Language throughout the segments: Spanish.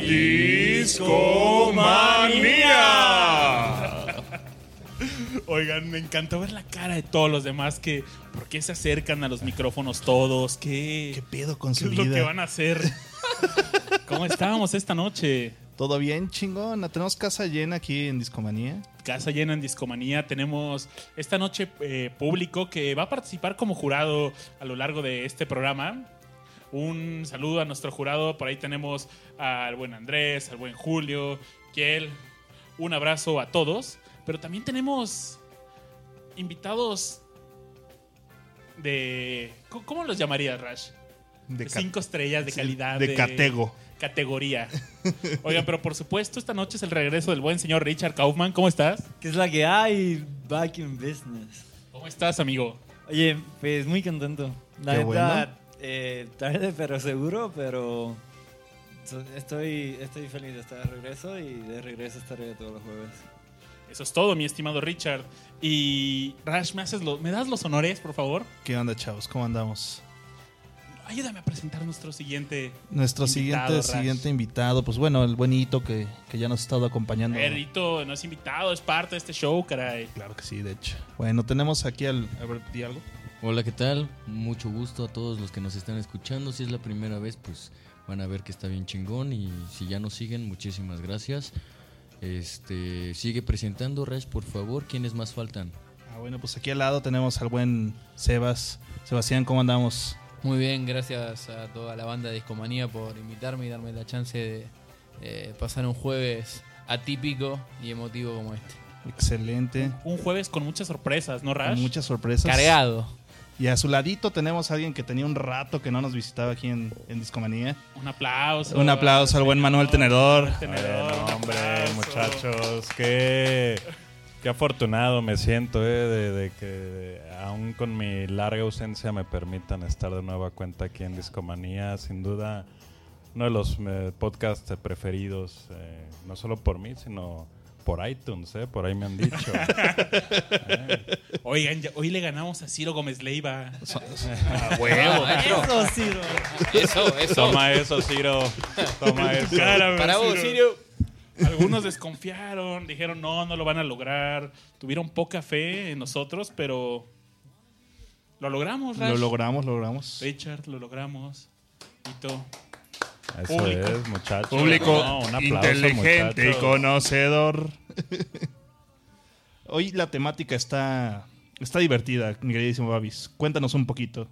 Discomanía. Oigan, me encantó ver la cara de todos los demás que ¿por qué se acercan a los micrófonos todos? ¿Qué, ¿Qué pedo con qué su es lo que van a hacer? ¿Cómo estábamos esta noche? ¿Todo bien, chingón? Tenemos casa llena aquí en Discomanía. Casa llena en Discomanía. Tenemos esta noche eh, público que va a participar como jurado a lo largo de este programa. Un saludo a nuestro jurado. Por ahí tenemos al buen Andrés, al buen Julio, Kiel. Un abrazo a todos. Pero también tenemos invitados de... ¿Cómo- ¿Cómo los llamarías, Rash? De, cinco estrellas de calidad. de catego. Categoría. Oigan, pero por supuesto, esta noche es el regreso del buen señor Richard Kaufman. ¿Cómo estás? ¿Qué es la que hay? Back in business. ¿Cómo estás, amigo? Oye, pues muy contento. La Qué verdad, bueno. Eh, tarde pero seguro, pero estoy, estoy feliz de estar de regreso y de regreso estaré todos los jueves. Eso es todo, mi estimado Richard. Y Rash, ¿me, haces lo- ¿me das los honores, por favor? ¿Qué onda, chavos? ¿Cómo andamos? Ayúdame a presentar nuestro siguiente. Nuestro Invitado, siguiente, Rash. siguiente invitado, pues bueno, el buenito que, que ya nos ha estado acompañando. Erito no es invitado, es parte de este show, caray. Claro que sí, de hecho. Bueno, tenemos aquí al... A ver, di algo. Hola, ¿qué tal? Mucho gusto a todos los que nos están escuchando. Si es la primera vez, pues van a ver que está bien chingón. Y si ya nos siguen, muchísimas gracias. Este, sigue presentando, Rash, por favor. ¿Quiénes más faltan? Ah, bueno, pues aquí al lado tenemos al buen Sebas. Sebastián, ¿cómo andamos? Muy bien, gracias a toda la banda de Discomanía por invitarme y darme la chance de eh, pasar un jueves atípico y emotivo como este. Excelente. Un jueves con muchas sorpresas, ¿no, Rash? Con muchas sorpresas. Cargado. Y a su ladito tenemos a alguien que tenía un rato que no nos visitaba aquí en, en Discomanía. Un aplauso. Un aplauso al buen Manuel Tenedor. Manuel Tenedor, Bueno, un hombre, muchachos, qué, qué afortunado me siento eh, de, de que aún con mi larga ausencia me permitan estar de nueva cuenta aquí en Discomanía. Sin duda, uno de los eh, podcasts preferidos, eh, no solo por mí, sino por iTunes, eh, por ahí me han dicho. Oigan, ya- hoy le ganamos a Ciro Gómez Leiva. A huevo. Eso, Ciro. Eso, eso. Toma eso, Ciro. Toma eso. Cara, Para vos, Ciro. Sirio. Algunos desconfiaron, dijeron no, no lo van a lograr. Tuvieron poca fe en nosotros, pero lo logramos, Rash. Lo logramos, lo logramos. Richard, lo logramos. Hito. Eso Público. es, muchachos. Público No, un aplauso, inteligente y conocedor. Hoy la temática está, está divertida, mi queridísimo Babis. Cuéntanos un poquito.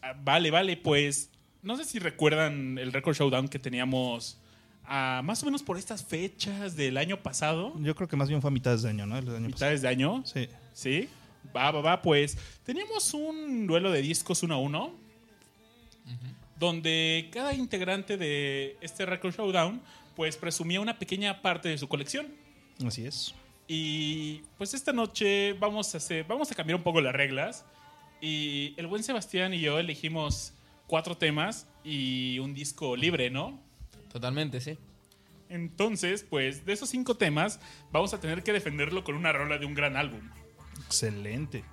Ah, vale, vale, pues no sé si recuerdan el Record Showdown que teníamos ah, más o menos por estas fechas del año pasado, Yo creo que más bien fue a mitad de año, ¿no? El año pasado. mitades de año. Sí. ¿Sí? Va, va, va. Pues teníamos un duelo de discos uno a uno. Donde cada integrante de este Record Showdown pues presumía una pequeña parte de su colección. Así es. Y pues esta noche vamos a hacer, vamos a cambiar un poco las reglas. Y el buen Sebastián y yo elegimos cuatro temas y un disco libre, ¿no? Totalmente, sí. Entonces, pues de esos cinco temas vamos a tener que defenderlo con una rola de un gran álbum. Excelente.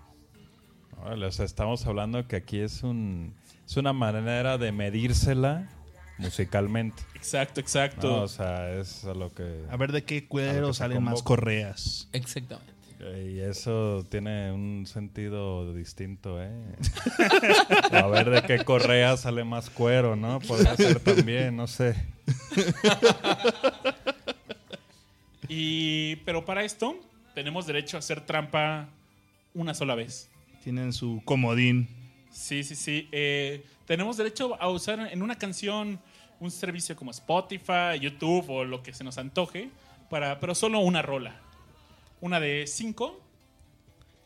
O sea, estamos hablando que aquí es un es una manera de medírsela musicalmente. Exacto, exacto. No, o sea, es a lo que A ver de qué cuero salen más correas. Exactamente. y eso tiene un sentido distinto, ¿eh? a ver de qué correa sale más cuero, ¿no? Podría ser también, no sé. Y, pero para esto tenemos derecho a hacer trampa una sola vez. Tienen su comodín. Sí, sí, sí. Eh, tenemos derecho a usar en una canción un servicio como Spotify, YouTube o lo que se nos antoje, para, pero solo una rola. Una de cinco.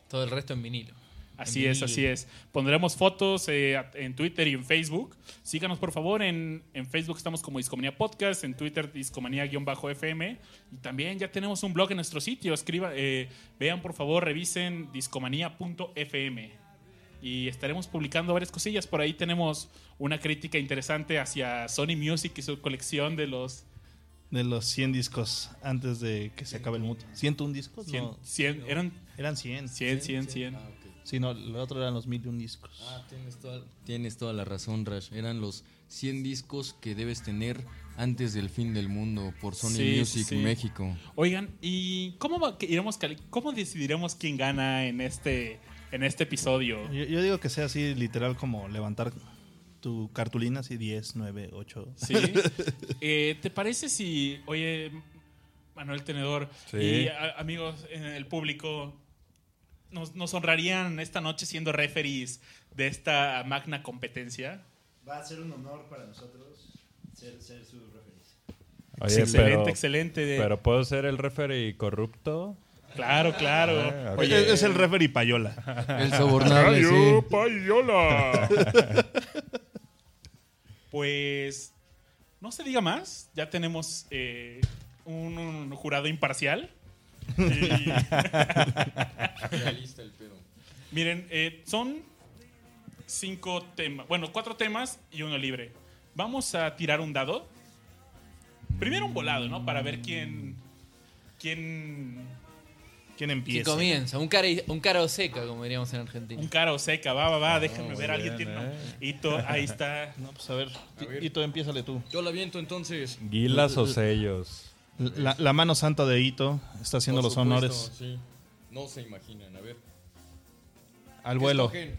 Todo el resto en vinilo. Así En es, así es. Pondremos fotos eh, en Twitter y en Facebook. Síganos por favor. En, en Facebook estamos como Discomanía Podcast, en Twitter Discomanía-FM. Y también ya tenemos un blog en nuestro sitio. Escriba, eh, vean por favor, revisen discomanía.fm. Y estaremos publicando varias cosillas. Por ahí tenemos una crítica interesante hacia Sony Music y su colección de los De los 100 discos antes de que se acabe el mundo. ¿101 discos? 100. No, 100 eran eran 100. 100, 100, 100. Ah, ok. Sí, no, el otro eran los 1001 discos. Ah, tienes toda, tienes toda la razón, Rash. Eran los 100 discos que debes tener antes del fin del mundo por Sony Sí, Music sí. México. Oigan, ¿y cómo, va- que iremos cali- cómo decidiremos quién gana en este, en este episodio? Yo, yo digo que sea así literal como levantar tu cartulina así 10, 9, 8. ¿Sí? Eh, ¿Te parece si, oye, Manuel Tenedor Sí. y a- amigos en el público nos, nos honrarían esta noche siendo referees de esta magna competencia? Va a ser un honor para nosotros ser, ser su referencia. Oye, excelente, pero, excelente. de- pero ¿puedo ser el referee corrupto? Claro, claro. Ah. Oye, es el referee Payola. El sobornable, sí. Payola. pues no se diga más. Ya tenemos eh, un, un jurado imparcial. Y- Realista el pedo. miren, eh, son cinco temas. Bueno, cuatro temas y uno libre. Vamos a tirar un dado. Primero un volado, ¿no? Para ver quién. quién. ¿Quién Que empieza? comienza, un cara, un cara o seca, como diríamos en Argentina. Un cara o seca. Va, va, va. Déjenme muy ver. Alguien tiene. un eh. hito. Ahí está. No, pues a ver. Hito, empiézale tú. Yo la viento entonces. ¿Guilas o sellos? La, la mano santa de Hito está haciendo Por los supuesto, honores sí. No se imaginan, a ver. al ¿Qué vuelo. escogen?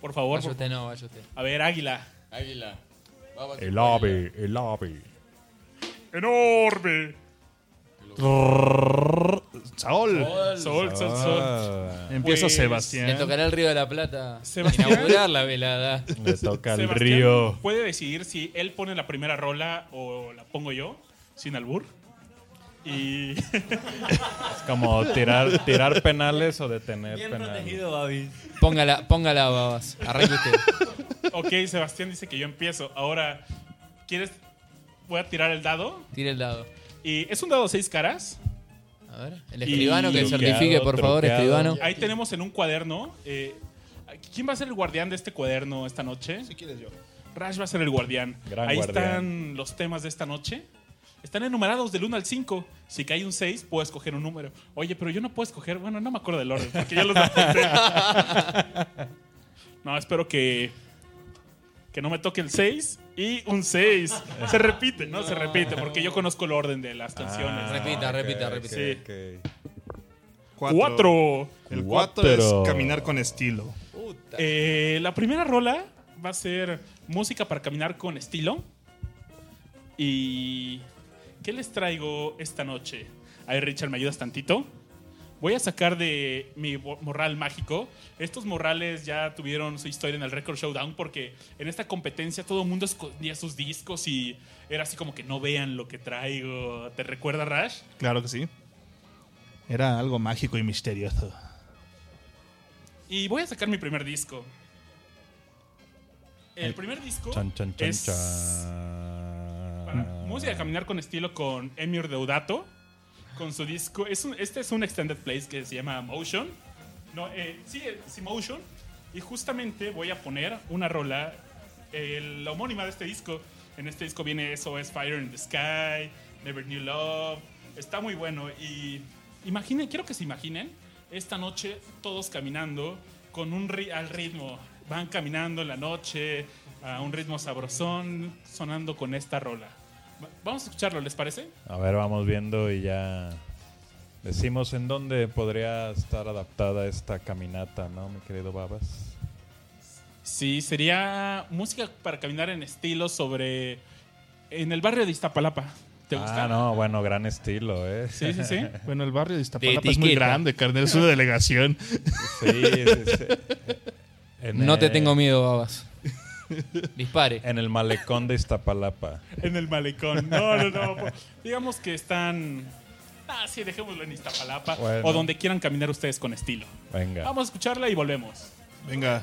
Por favor. Vaya usted, no, vaya usted. A ver, Águila. Águila. El águila. ave, el ave. Enorme. Saúl. Sol, sol, sol. Ah, Empieza Pues, Sebastián. Le tocará el Río de la Plata Sebastián. inaugurar la velada. le toca Sebastián río. puede decidir si él pone la primera rola o la pongo yo, sin albur. Y Es como tirar, tirar penales o detener Bien penales. Póngala, póngala, babas. Arranque usted. ok, Sebastián dice que yo empiezo. Ahora, ¿quieres? Voy a tirar el dado. Tire el dado. Es un dado de seis caras. A ver, el escribano que truqueado, certifique, por favor, truqueado. escribano. Ahí tenemos en un cuaderno. eh, ¿Quién va a ser el guardián de este cuaderno esta noche? Si quieres yo. Rash va a ser el guardián. Gran Ahí guardián. están los temas de esta noche. Están enumerados del 1 al 5. Si cae un 6, puedo escoger un número. Oye, pero yo no puedo escoger. Bueno, no me acuerdo del orden, porque ya los apunté. No, espero que. Que no me toque el 6 y un 6. Se repite, ¿no? Se repite, porque yo conozco el orden de las canciones. Ah, Repita, ok, repita, repita. Sí. ok. ¡Cuatro! El 4 es caminar con estilo. Eh, la primera rola va a ser música para caminar con estilo. ¿Y qué les traigo esta noche? Ahí, Richard, ¿me ayudas tantito? Voy a sacar de mi morral mágico. Estos morrales ya tuvieron su historia en el Record Showdown porque en esta competencia todo el mundo escondía sus discos y era así como que no vean lo que traigo. ¿Te recuerda, Rash? Claro que sí. Era algo mágico y misterioso. Y voy a sacar mi primer disco. El primer disco Chan, chan, chan, es para música de caminar con estilo con Emir Deodato con su disco. Es un- este es un extended play que se llama Motion. No, eh, sí, eh, sí, Motion. Y justamente voy a poner una rola, eh, la homónima de este disco. En este disco viene SOS Fire in the Sky, Never Knew Love. Está muy bueno. Y imaginen, quiero que se imaginen esta noche todos caminando con un ri- al ritmo. Van caminando en la noche a un ritmo sabrosón, sonando con esta rola. Va- Vamos a escucharlo, ¿les parece? A ver, vamos viendo y ya decimos en dónde podría estar adaptada esta caminata, ¿no, mi querido Babas? Sí, sería música para caminar en estilo sobre. en el barrio de Iztapalapa. ¿Te gusta? Ah, no, bueno, gran estilo, ¿eh? Sí, sí, sí. Bueno, el barrio de Iztapalapa es muy grande, carnal. Es una delegación. Sí, sí, sí. En No te tengo miedo, babas. Dispare. En el malecón de Iztapalapa. En el malecón. No, no, no. Digamos que están. Ah, sí, dejémoslo en Iztapalapa. Bueno. O donde quieran caminar ustedes con estilo. Venga. Vamos a escucharla y volvemos. Venga.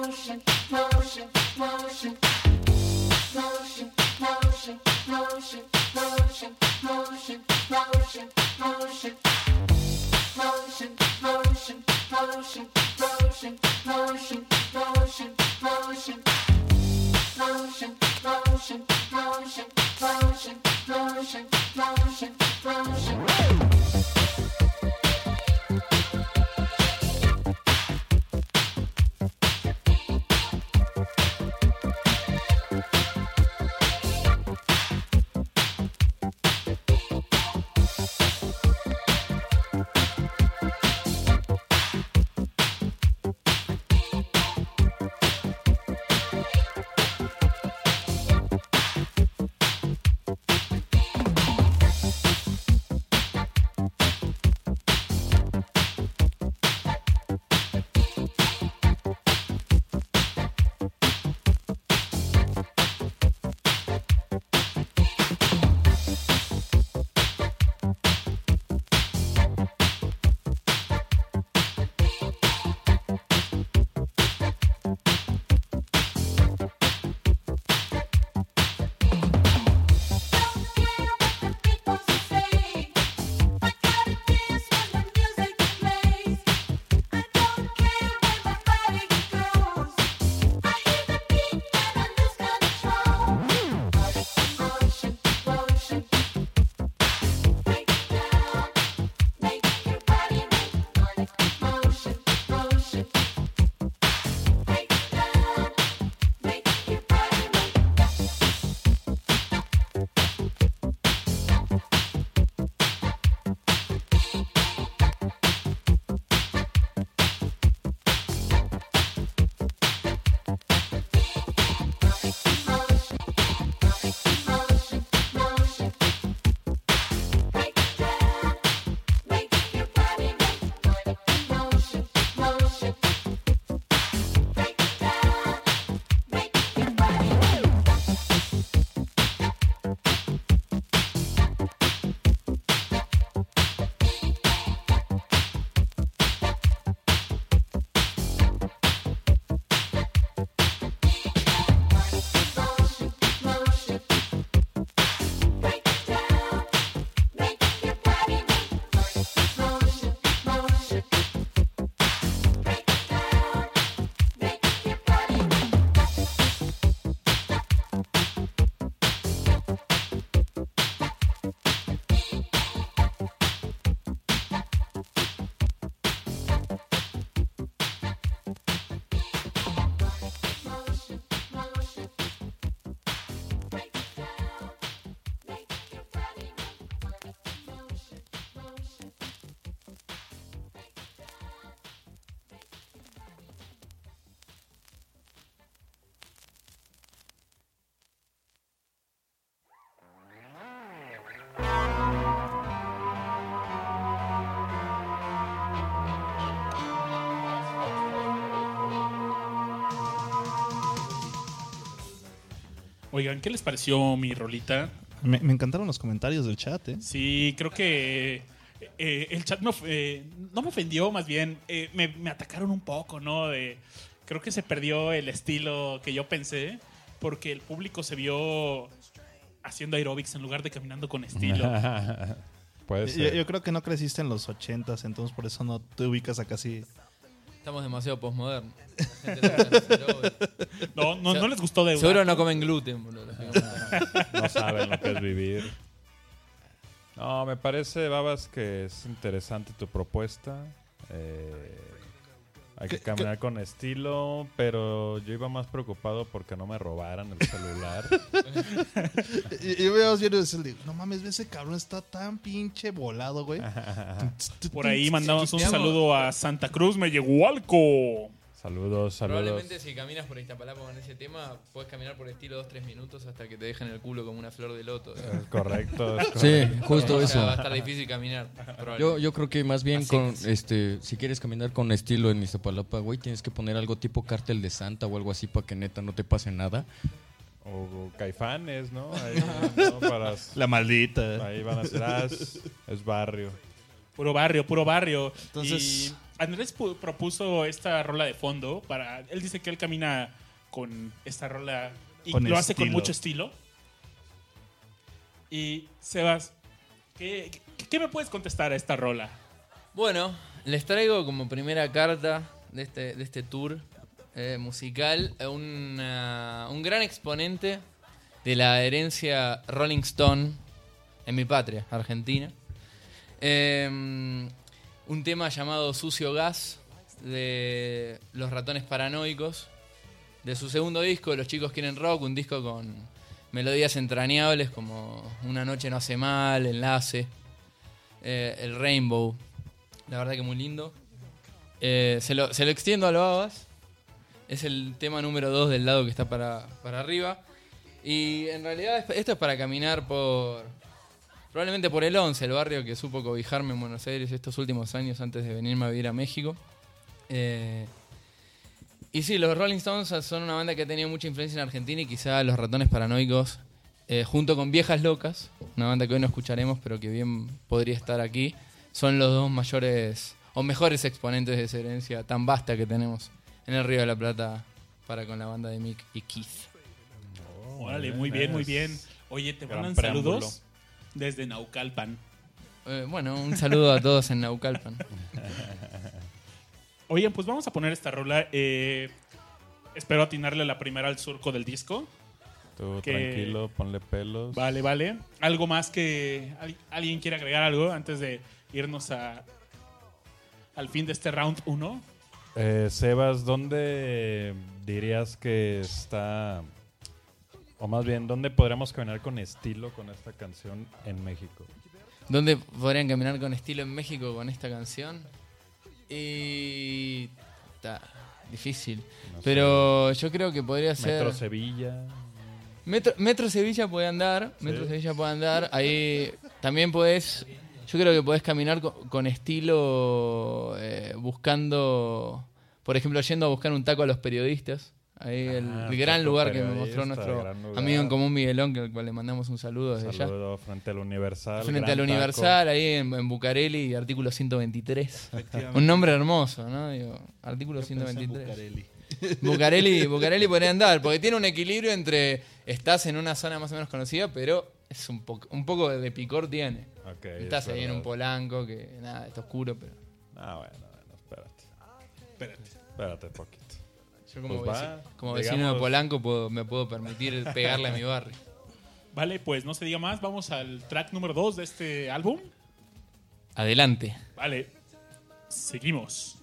Motion, motion, motion, Oigan, ¿qué les pareció mi rolita? Me, me encantaron los comentarios del chat, ¿eh? Sí, creo que eh, el chat me eh, no me ofendió, más bien eh, me, me atacaron un poco, ¿no? De, creo que se perdió el estilo que yo pensé porque el público se vio haciendo aerobics en lugar de caminando con estilo. Puede Yo, ser. yo creo que no creciste en los ochentas, entonces por eso no te ubicas acá así. Estamos demasiado postmodernos. La gente no sabe hacer aeróbic. No, no, no les gustó de Seguro no comen gluten, boludo. no saben lo que es vivir. No, me parece, Babas, que es interesante tu propuesta. Eh, hay que ¿Qué- caminar con estilo, pero yo iba más preocupado porque no me robaran el celular. Y, y veo bien y decirle, no mames, ese cabrón está tan pinche volado, güey. Por ahí mandamos un saludo a Santa Cruz Mellehualco. Saludos, saludos. Probablemente si caminas por Iztapalapa con ese tema, puedes caminar por estilo 2-3 minutos hasta que te dejen el culo como una flor de loto. Es correcto. es Sí, correcto. justo O sea, eso. va a estar difícil caminar. Yo, yo creo que más bien Así con es. este, si quieres caminar con estilo en Iztapalapa, güey, tienes que poner algo tipo cártel de Santa o algo así para que neta no te pase nada. O caifanes, ¿no? Ahí, ¿no? Para- La maldita. ahí van a ser, ah, es, es barrio. Puro barrio, puro barrio. Entonces- Y Andrés pu- propuso esta rola de fondo para. Él dice que él camina con esta rola y Con lo hace con mucho estilo. Y Sebas, ¿qué, qué, qué me puedes contestar a esta rola? Bueno, les traigo como primera carta de este, de este tour eh, musical a una- un gran exponente de la herencia Rolling Stone en mi patria, Argentina. Eh, un tema llamado Sucio Gas de Los Ratones Paranoicos. De su segundo disco, Los Chicos Quieren Rock, un disco con melodías entrañables como Una Noche No Hace Mal, Enlace, eh, El Rainbow. La verdad que muy lindo. Eh, se, lo, se lo extiendo a los babas. Es el tema número 2 del lado que está para, para arriba. Y en realidad es- esto es para caminar por... Probablemente por el 11, el barrio que supo cobijarme en Buenos Aires estos últimos años antes de venirme a vivir a México. Eh, y sí, los Rolling Stones son una banda que ha tenido mucha influencia en Argentina y quizá los ratones paranoicos, eh, junto con Viejas Locas, una banda que hoy no escucharemos, pero que bien podría estar aquí, son los dos mayores o mejores exponentes de esa herencia tan vasta que tenemos en el Río de la Plata para con la banda de Mick y Keith. Órale, muy bien, muy bien. Oye, te mandan saludos desde Naucalpan. Eh, bueno, un saludo a todos en Naucalpan. Oye, pues vamos a poner esta rola. eh, espero atinarle la primera al surco del disco. Tú Que- tranquilo, ponle pelos. Vale, vale. ¿Algo más que al- alguien quiere agregar algo antes de irnos a al fin de este round 1? Eh, Sebas, ¿dónde dirías que está, o más bien, dónde podríamos caminar con estilo con esta canción en México? ¿Dónde podrían caminar con estilo en México con esta canción? Y... Está difícil. No sé, Pero yo creo que podría ser... Metro Sevilla. Metro, Metro Sevilla puede andar, Metro Sevilla puede andar. Ahí también podés, yo creo que podés caminar con, con estilo eh, buscando, por ejemplo, yendo a buscar un taco a los periodistas. Ahí el, Ah, el gran lugar que me mostró nuestro amigo en común Miguelón, que al cual le mandamos un saludo desde allá. Saludo frente al Universal. Frente al taco. Universal, ahí en, en Bucareli, artículo 123. Un nombre hermoso, ¿no? Digo, artículo 123. Bucareli, Bucareli podría andar, porque tiene un equilibrio entre estás en una zona más o menos conocida, pero es un, poco un poco de picor tiene. Estás es ahí en un polanco que nada, está oscuro, pero Ah, bueno, bueno, espérate. Espérate. Espérate poquito. Yo como, Pues veci- va, como vecino de Polanco puedo- me puedo permitir pegarle a mi barrio. Vale, pues no se diga más. Vamos al track número 2 de este álbum. Adelante. Vale. Seguimos.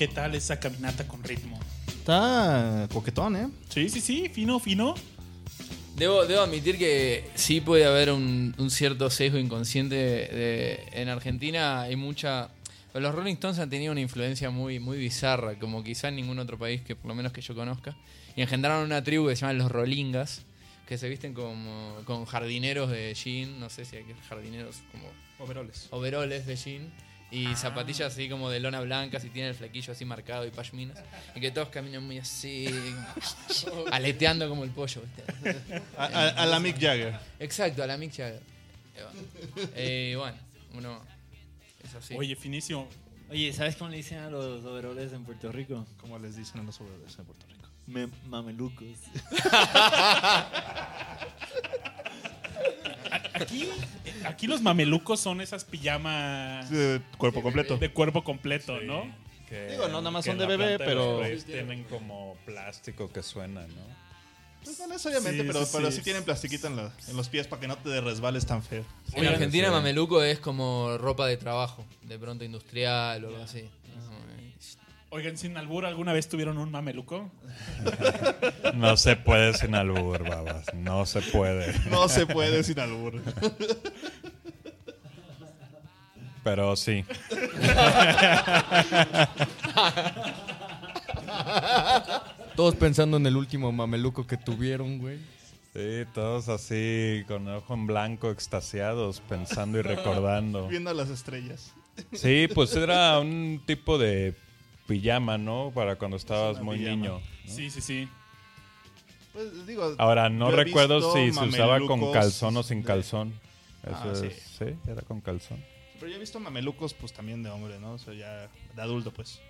¿Qué tal esa caminata con ritmo? Está coquetón, ¿eh? Sí, sí, sí, fino, fino. Debo, debo admitir que sí puede haber un, un cierto sesgo inconsciente de, en Argentina hay mucha los Rolling Stones han tenido una influencia muy muy bizarra como quizá en ningún otro país que por lo menos que yo conozca y engendraron una tribu que se llama los Rollingas que se visten como con jardineros de jean no sé si hay jardineros como Overoles. overoles de jean y zapatillas así como de lona blanca, si tiene el flequillo así marcado y pashminas. Y que todos caminan muy así, aleteando como el pollo. ¿viste? A, a- a la Mick Jagger. Exacto, a la Mick Jagger. Eh, bueno, uno es así. Oye, finísimo. Oye, ¿sabes cómo le dicen a los overoles en Puerto Rico? Como les dicen a los overoles en Puerto Rico. Me- mamelucos. Aquí, aquí los mamelucos son esas pijamas De cuerpo completo. de cuerpo completo, Sí, ¿no? que- Digo, no nada más son de bebé, de pero- Braves tienen como plástico que suena, ¿no? Pues no necesariamente, Sí, pero, sí, pero sí. sí tienen plastiquita en, la- en los pies para que no te resbales tan feo. en Argentina sí. mameluco es como ropa de trabajo, de pronto industrial o algo así. Oigan, sin albur, ¿alguna vez tuvieron un mameluco? No se puede sin albur, babas. No se puede. No se puede sin albur. Pero sí. Todos pensando en el último mameluco que tuvieron, güey. Sí, todos así, con el ojo en blanco, extasiados, pensando y recordando. Viendo las estrellas. Sí, pues era un tipo de pijama, ¿no? Para cuando estabas muy pijama. niño. Sí, sí, sí. Pues digo. Ahora, no recuerdo si se usaba con calzón o sin de- calzón. Eso Ah, es, sí. sí, era con calzón. Pero yo he visto mamelucos, pues también de hombre, ¿no? O sea, ya de adulto, pues.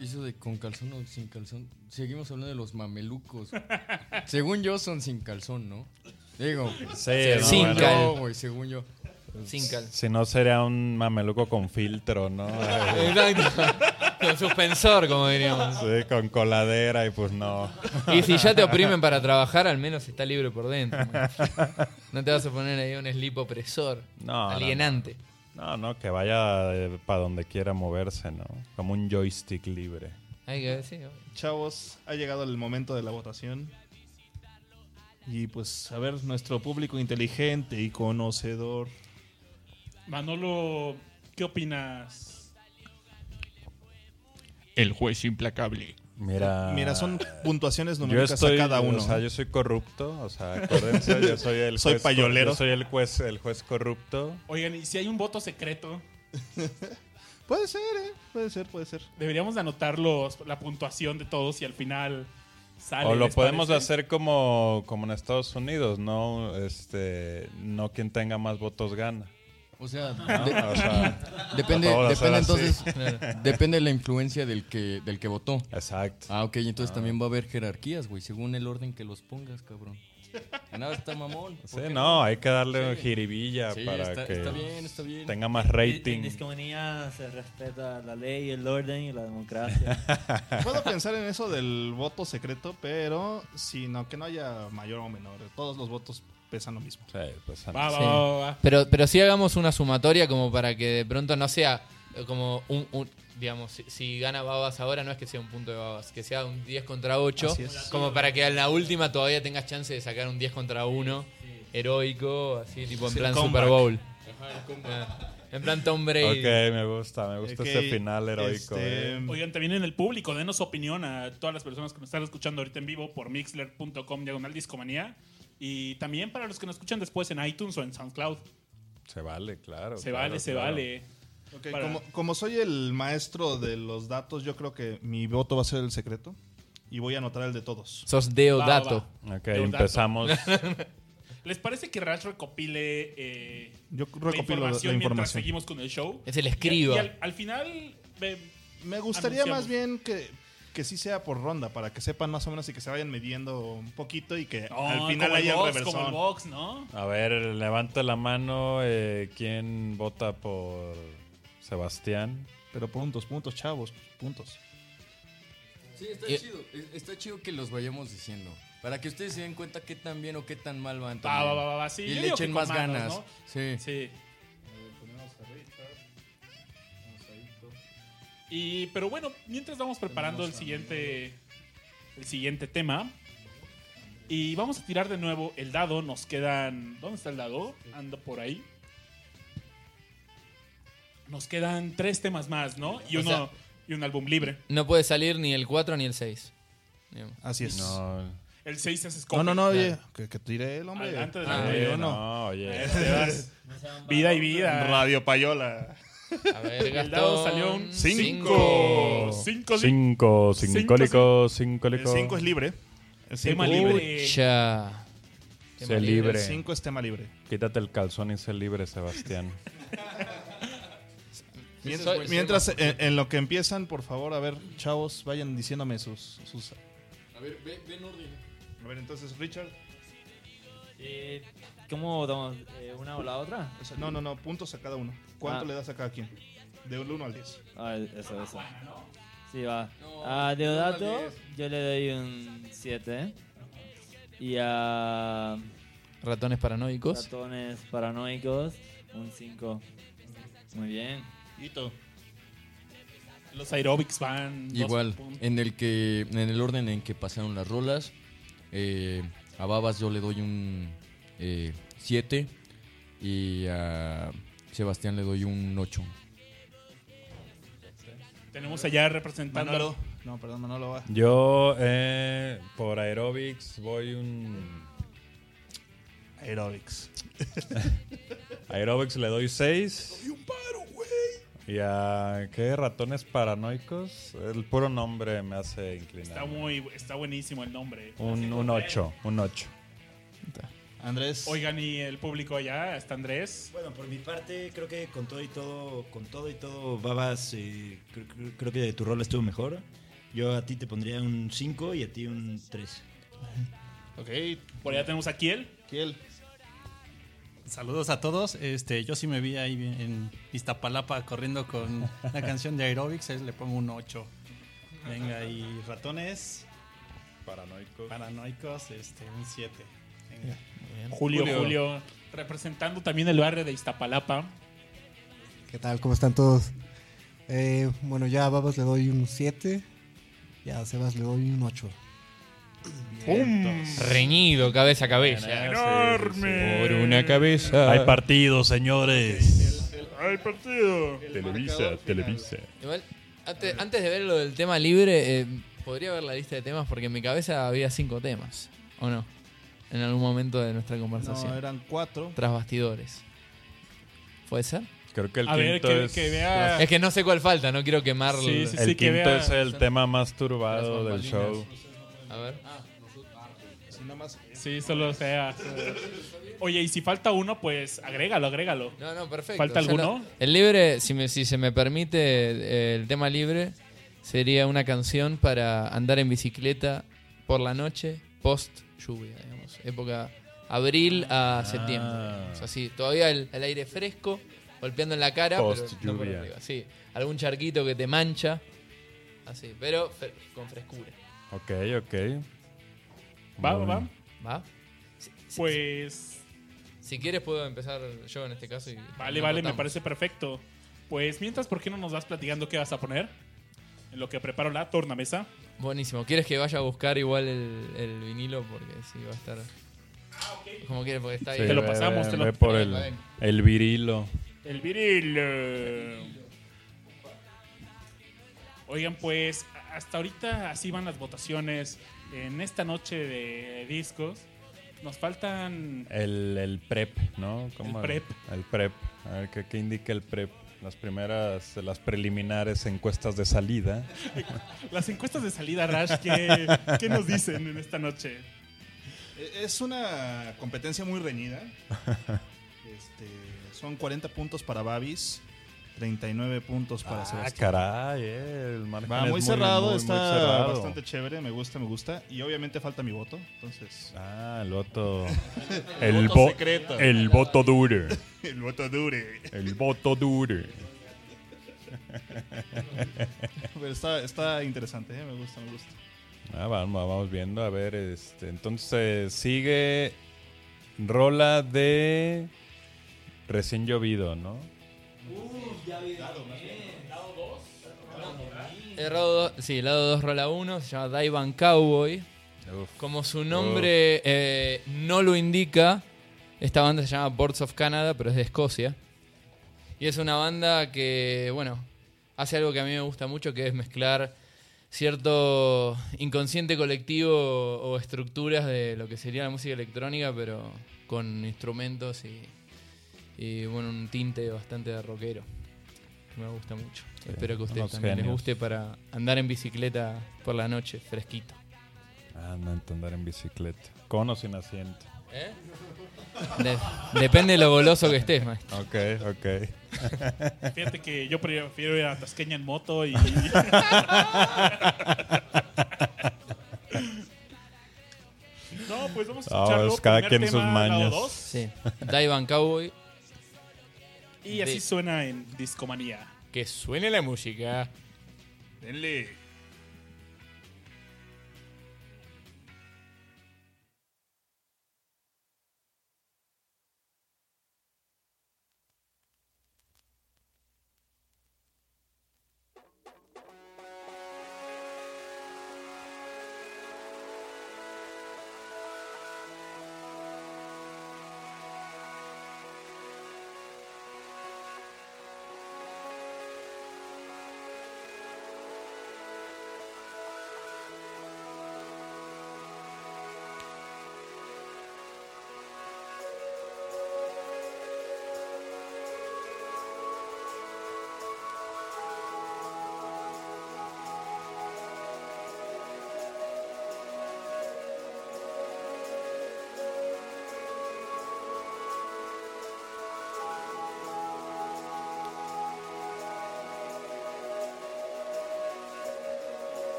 Eso de con calzón o sin calzón. Seguimos hablando de los mamelucos. según yo son sin calzón, ¿no? Digo, Sí, no, Sin bueno, cal. yo, güey, según yo. Sin cal. Si no sería un mameluco con filtro, ¿no? Exacto. Con suspensor, como diríamos. sí, con coladera y pues no. Y si ya te oprimen para trabajar, al menos está libre por dentro. No te vas a poner ahí un slip opresor, No, alienante. No, no, que vaya para donde quiera moverse, ¿no? Como un joystick libre. Hay que decir. Chavos, ha llegado el momento de la votación. Y pues, a ver, nuestro público inteligente y conocedor. Manolo, ¿qué opinas? El juez implacable. Mira. Mira, son puntuaciones Yo numéricas estoy, a cada uno. O sea, yo soy corrupto, o sea, acuérdense, yo soy el Soy juez payolero. Yo soy el juez, el juez corrupto. Oigan, y si hay un voto secreto, Puede ser, ¿eh? Puede ser, puede ser. deberíamos de anotar los, la puntuación de todos y al final sale. O lo ¿les podemos parece? hacer como, como en Estados Unidos, ¿no? Este, no quien tenga más votos gana. O sea, ¿no? de- O sea, depende, depende entonces, depende de la influencia del que, del que votó. Exacto. Ah, ok, entonces también va a haber jerarquías, güey, según el orden que los pongas, cabrón. Nada, está mamón. ¿por Sí, no, hay que darle jiribilla Sí, para está- que está bien, está bien. tenga más En rating. discomanía se respeta la ley, el orden y la democracia. Puedo pensar en eso del voto secreto, pero si no, que no haya mayor o menor. Todos los votos pesan lo mismo. Sí, pues, Va, va, Sí. va, va, va. Pero, pero sí hagamos una sumatoria como para que de pronto no sea eh, como un, un- digamos, si, si gana Babas ahora no es que sea un punto de Babas, que sea un 10 contra 8, Así es. como para que en la última todavía tengas chance de sacar un 10 contra 1, heroico, así tipo en Sí, plan. Super Bowl. Ah, En plan Tom Brady. Ok, me gusta, me gusta Ok, ese final heroico. este, eh. Oigan, también en el público, denos opinión a todas las personas que nos están escuchando ahorita en vivo por mixler.com diagonal discomanía. Y también para los que nos escuchan después en iTunes o en SoundCloud. Se vale, claro. Se claro, vale, se claro. vale. Para- como, como soy el maestro de los datos, yo creo que mi voto va a ser el secreto. Y voy a anotar el de todos. Sos Deodato. Va, va, Ok, Deodato. empezamos. ¿Les parece que Rash recopile eh, Yo recopilo la información, información. mientras seguimos con el show? Es el Y, escriba. y al, al final, Me gustaría Anunciamos. más bien que, que sí sea por ronda, para que sepan más o menos y que se vayan midiendo un poquito y que Oh, al final como el haya el box, reversón. como el box, ¿no? A ver, levanta la mano. eh, ¿Quién vota por Sebastián? Pero puntos, puntos, chavos, puntos. Sí, está Y- chido. Es- Está chido que los vayamos diciendo. Para que ustedes se den cuenta qué tan bien o qué tan mal van. Va, también. va, va, va, va, sí, y le echen más manos, ganas. ¿no? Sí. Sí. Y, pero bueno, mientras vamos preparando el siguiente, el siguiente tema. Y vamos a tirar de nuevo el dado. Nos quedan. ¿Dónde está el dado? Anda por ahí. Nos quedan tres temas más, ¿no? Y O uno sea- y un álbum libre. No puede salir ni el 4 ni el 6. Digamos. Así es. No, No, El 6 es no, Scope. no, oye, que, que tire el hombre. Adelante, Ah, yo no. no, oye. Vas. Vida y vida. Radio Payola. A ver, El dado salió un cinco. Cinco, sí. Cinco, Cinco, cincólico, El cincólico. 5 es libre. El 5 Tema es libre. libre. Ya. Sé El libre. 5 es tema libre. Quítate el calzón y sé libre, Sebastián. Mien- soy- soy Mientras, más- en, en lo que empiezan, por favor, a ver, chavos, vayan diciéndome sus. sus... A ver, ve, ve en orden. A ver, entonces, Richard. Eh, ¿Cómo damos? eh, ¿Una o la otra? o sea, no, no, no, puntos a cada uno. ¿Cuánto Ah. le das a cada quien? De 1 al 10. Ah, eso, eso. Sí, va. No, A Deodato no vale. yo le doy un 7. Y a Ratones paranoicos. Ratones Paranoicos un 5. Muy bien. Hito. Los aerobics van. Igual, en el que en el orden en que pasaron las rolas, eh, a Babas yo le doy un 7 y a Sebastián le doy un 8. Tenemos allá representando. Manolo. No, perdón, Manolo va. Yo, eh, por aerobics, voy un. Aerobics. Aerobics le doy 6. Y un paro, güey. Y a. ¿Qué? Ratones paranoicos. El puro nombre me hace inclinar. Está muy, está buenísimo el nombre. Un, un 8. Un 8. Andrés. Oigan, y el público allá, está Andrés. Bueno, por mi parte, creo que con todo y todo, con todo y todo, Babas, eh, cre- cre- creo, que tu rol estuvo mejor. Yo a ti te pondría un 5 y a ti un 3. Ok, Por allá tenemos a Kiel. Kiel. Saludos a todos. Este, yo sí me vi ahí en Iztapalapa corriendo con la canción de Aerobics, ahí le pongo un 8. Venga, y ratones Paranoicos. paranoicos, este, un 7. Venga. Julio, Julio. Julio, representando también el barrio de Iztapalapa. ¿Qué tal? ¿Cómo están todos? Eh, bueno, ya a Babas le doy un 7 y a Sebas le doy un 8. Reñido, cabeza a cabeza. ¡Enorme! Por una cabeza. Hay partidos, señores. ¡Hay partido! Televisa, Televisa. Igual, antes, antes de ver lo del tema libre, eh, podría ver la lista de temas porque en mi cabeza había cinco temas. ¿O no? En algún momento de nuestra conversación. No, eran 4. Tras bastidores. ¿Puede ser? Creo que el A ver, quinto que, es. que vea. Es que no sé cuál falta, no quiero quemar. Sí, sí, el sí, que quinto vea- es el tema más turbado del show. A ver. Sí, solo sea. Oye, y si falta uno, pues agrégalo, agrégalo. No, no, perfecto. ¿Falta O sea, alguno? no- el libre, si, me- si se me permite, eh, el tema libre sería una canción para andar en bicicleta por la noche, post lluvia, digamos. Época abril a septiembre. O sea, sí, todavía el, el aire fresco, golpeando en la cara, pero Post no por lluvia. arriba. Sí, algún charquito que te mancha, así, pero fre- con frescura. Ok, ok. Va, Muy va, va. Pues. Si quieres puedo empezar yo en este caso. Y Vale, vale, me parece perfecto. Pues mientras, ¿por qué no nos vas platicando qué vas a poner? En lo que preparo la tornamesa. Buenísimo. ¿Quieres que vaya a buscar igual el, el vinilo? Porque sí, va a estar. Como quieres, porque está ahí. Sí, Te lo ve- pasamos, ve- te lo- ve por el, el virilo. El viril. eh. Oigan, pues hasta ahorita así van las votaciones. En esta noche de discos nos faltan El, el prep, ¿no? ¿Cómo? El prep. El prep. A ver, ¿qué, qué indica el prep? Las primeras, las preliminares encuestas de salida. las encuestas de salida, Rash. ¿Qué, qué nos dicen en esta noche? Eh, Es una competencia muy reñida. Este, son 40 puntos para Babis, 39 puntos para Ah, Sebastián. caray, eh, el margen Va es muy cerrado, muy, muy está cerrado. bastante chévere, me gusta, me gusta. Y obviamente falta mi voto, entonces... Ah, el voto. El el, voto vo- secreto. el voto dure. El voto dure. El voto dure. Pero está, está interesante, ¿eh? me gusta, me gusta. Ah, vamos, vamos viendo. A ver, este, entonces sigue rola de recién llovido, ¿no? El lado dos- sí, el lado 2 rola 1 se llama Daivan Cowboy. Como su nombre eh, no lo indica, esta banda se llama Boards of Canada, pero es de Escocia. Y es una banda que, bueno, hace algo que a mí me gusta mucho, que es mezclar cierto inconsciente colectivo o estructuras de lo que sería la música electrónica, pero con instrumentos y, y bueno, un tinte bastante de rockero. Me gusta mucho. Espero que a ustedes también les guste para andar en bicicleta por la noche, fresquito. Ah, no, andar en bicicleta. Con o sin asiento. ¿Eh? De- depende de lo goloso que estés, maestro. Ok, ok. Fíjate que yo prefiero ir a Tasqueña en moto y. no, pues vamos a Ah, escucharlo. pues cada quien sus tema, mañas. dos. Sí. Daivan Cowboy. Y así De- suena en Discomanía. Que suene la música. Denle.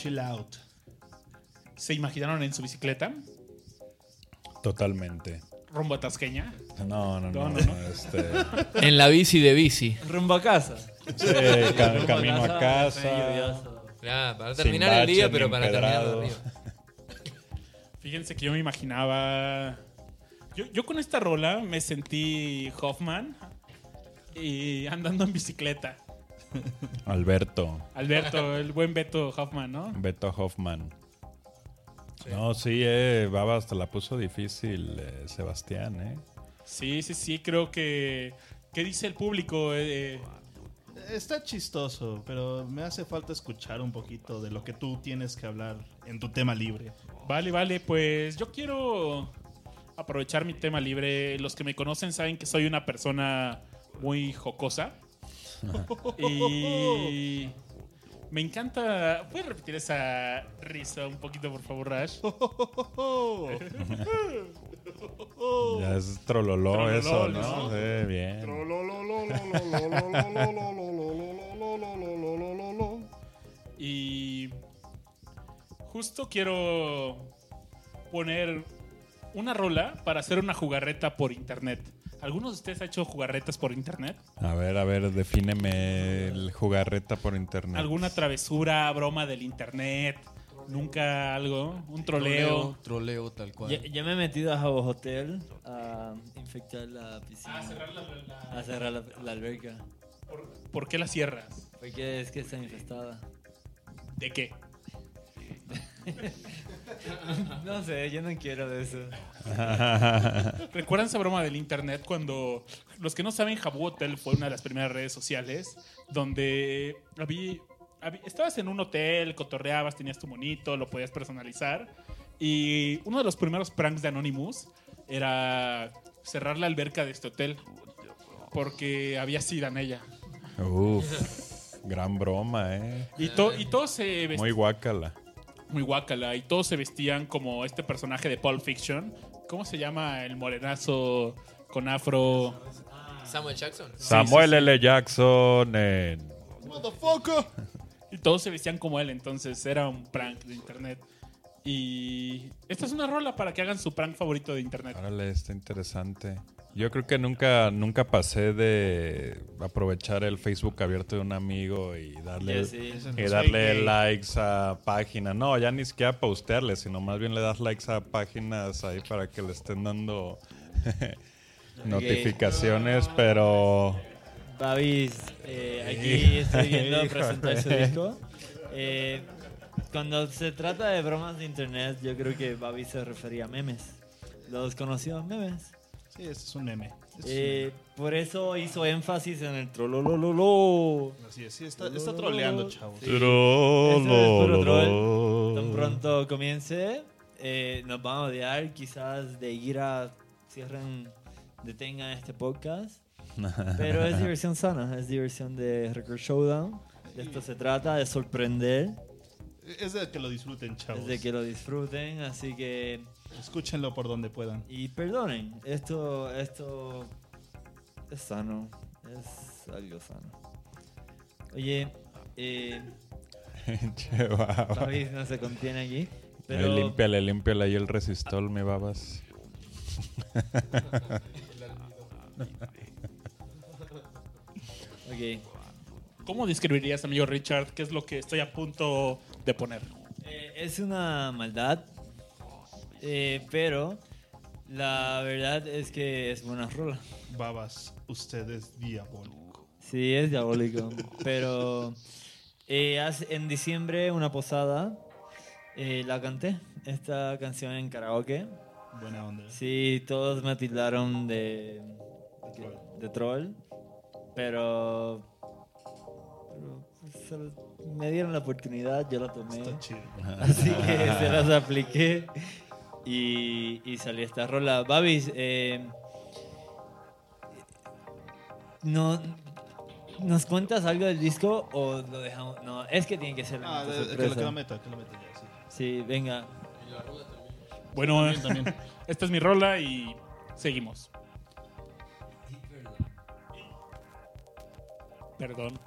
Chill out. ¿Se imaginaron en su bicicleta? Totalmente. Rumbo a Tasqueña. No, no, no. No, no, no. este, En la bici de bici. Rumbo a casa. sí, ca- camino a casa. Para terminar el día, pero para terminar empedrado. arriba. Fíjense que yo me imaginaba. Yo, yo con esta rola me sentí Hoffman y andando en bicicleta. Alberto. Alberto, el buen Beto Hoffman, ¿no? Beto Hoffman. No, sí, eh, Baba hasta la puso difícil, eh, Sebastián, ¿eh? Sí, sí, sí, creo que. ¿Qué dice el público? Eh, Está chistoso, pero me hace falta escuchar un poquito de lo que tú tienes que hablar en tu tema libre. Vale, vale, pues yo quiero aprovechar mi tema libre. Los que me conocen saben que soy una persona muy jocosa. y me encanta... ¿Puedes repetir esa risa un poquito, por favor, Rash? Ya es trololó, Trololó, eso, ¿no? ¿no? Sí, bien. Y justo quiero poner una rola para hacer una jugarreta por internet. ¿Algunos de ustedes ha hecho jugarretas por internet? A ver, a ver, defíneme el jugarreta por internet. ¿Alguna travesura, broma del internet? ¿Nunca algo? ¿Un troleo? Troleo, tal cual. Ya, ya me he metido a Jabo Hotel a infectar la piscina. A cerrar la- la- A cerrar la, la alberca. ¿Por, por qué la cierras? Porque es que está infestada. ¿De qué? No sé, yo no quiero de eso. ¿Recuerdan esa broma del internet cuando los que no saben Jabu Hotel fue una de las primeras redes sociales donde había, había- estabas en un hotel, cotorreabas, tenías tu monito, lo podías personalizar y uno de los primeros pranks de Anonymous era cerrar la alberca de este hotel porque había sida en ella. Uf, gran broma, ¿eh? Y, to- y todos se vestían Muy guácala. Muy guácala y todos se vestían como este personaje de Pulp Fiction. ¿Cómo se llama el morenazo con afro? Samuel Jackson. Samuel L. Jackson en... Motherfucker. Y todos se vestían como él, entonces era un prank de internet. Y esta es una rola para que hagan su prank favorito de internet. Órale, está interesante. Yo creo que nunca, nunca pasé de aprovechar el Facebook abierto de un amigo y darle, sí. y darle gay. likes a páginas. No, ya ni siquiera postearle, sino más bien le das likes a páginas ahí para que le estén dando notificaciones, pero... Babis, eh, aquí estoy viendo presentar su disco. Eh, cuando se trata de bromas de internet, yo creo que Babis se refería a memes. Los conocidos memes. Sí, este es un meme. Eh, por eso hizo énfasis en el trololololo. Así es, sí, está, está troleando, chavos. Sí. Eso es puro troll. Tan pronto comience, eh, nos van a odiar. Quizás de ira cierren, detengan este podcast. Pero es diversión sana, es diversión de Record Showdown. De esto se trata, de sorprender, Es de que lo disfruten, chavos. es de que lo disfruten. Así que, Escúchenlo por donde puedan. y perdonen, esto, esto es sano, es algo sano. Oye, eh, Che. Babis no se contiene aquí. Pero límpiale, límpiale ahí el resistol, mi babas. Ok. ¿Cómo describirías, amigo Richard, qué es lo que estoy a punto de poner? Eh, es una maldad, eh, pero la verdad es que es buena rola. Babas, usted es diabólico. Sí, es diabólico. pero eh, en diciembre, una posada, eh, la canté, esta canción en karaoke. Buena onda. Sí, todos me tildaron de, de troll, pero, pero, pues, me dieron la oportunidad, yo la tomé. Está chido. Así que se las apliqué y, y salió esta rola. Babis, eh, no, ¿nos cuentas algo del disco o lo dejamos? No, es que tiene que ser Ah, de- que, lo, que lo meta, que lo meta ya, sí. Sí, venga. Bueno, También, también. esta es mi rola y seguimos. Perdón.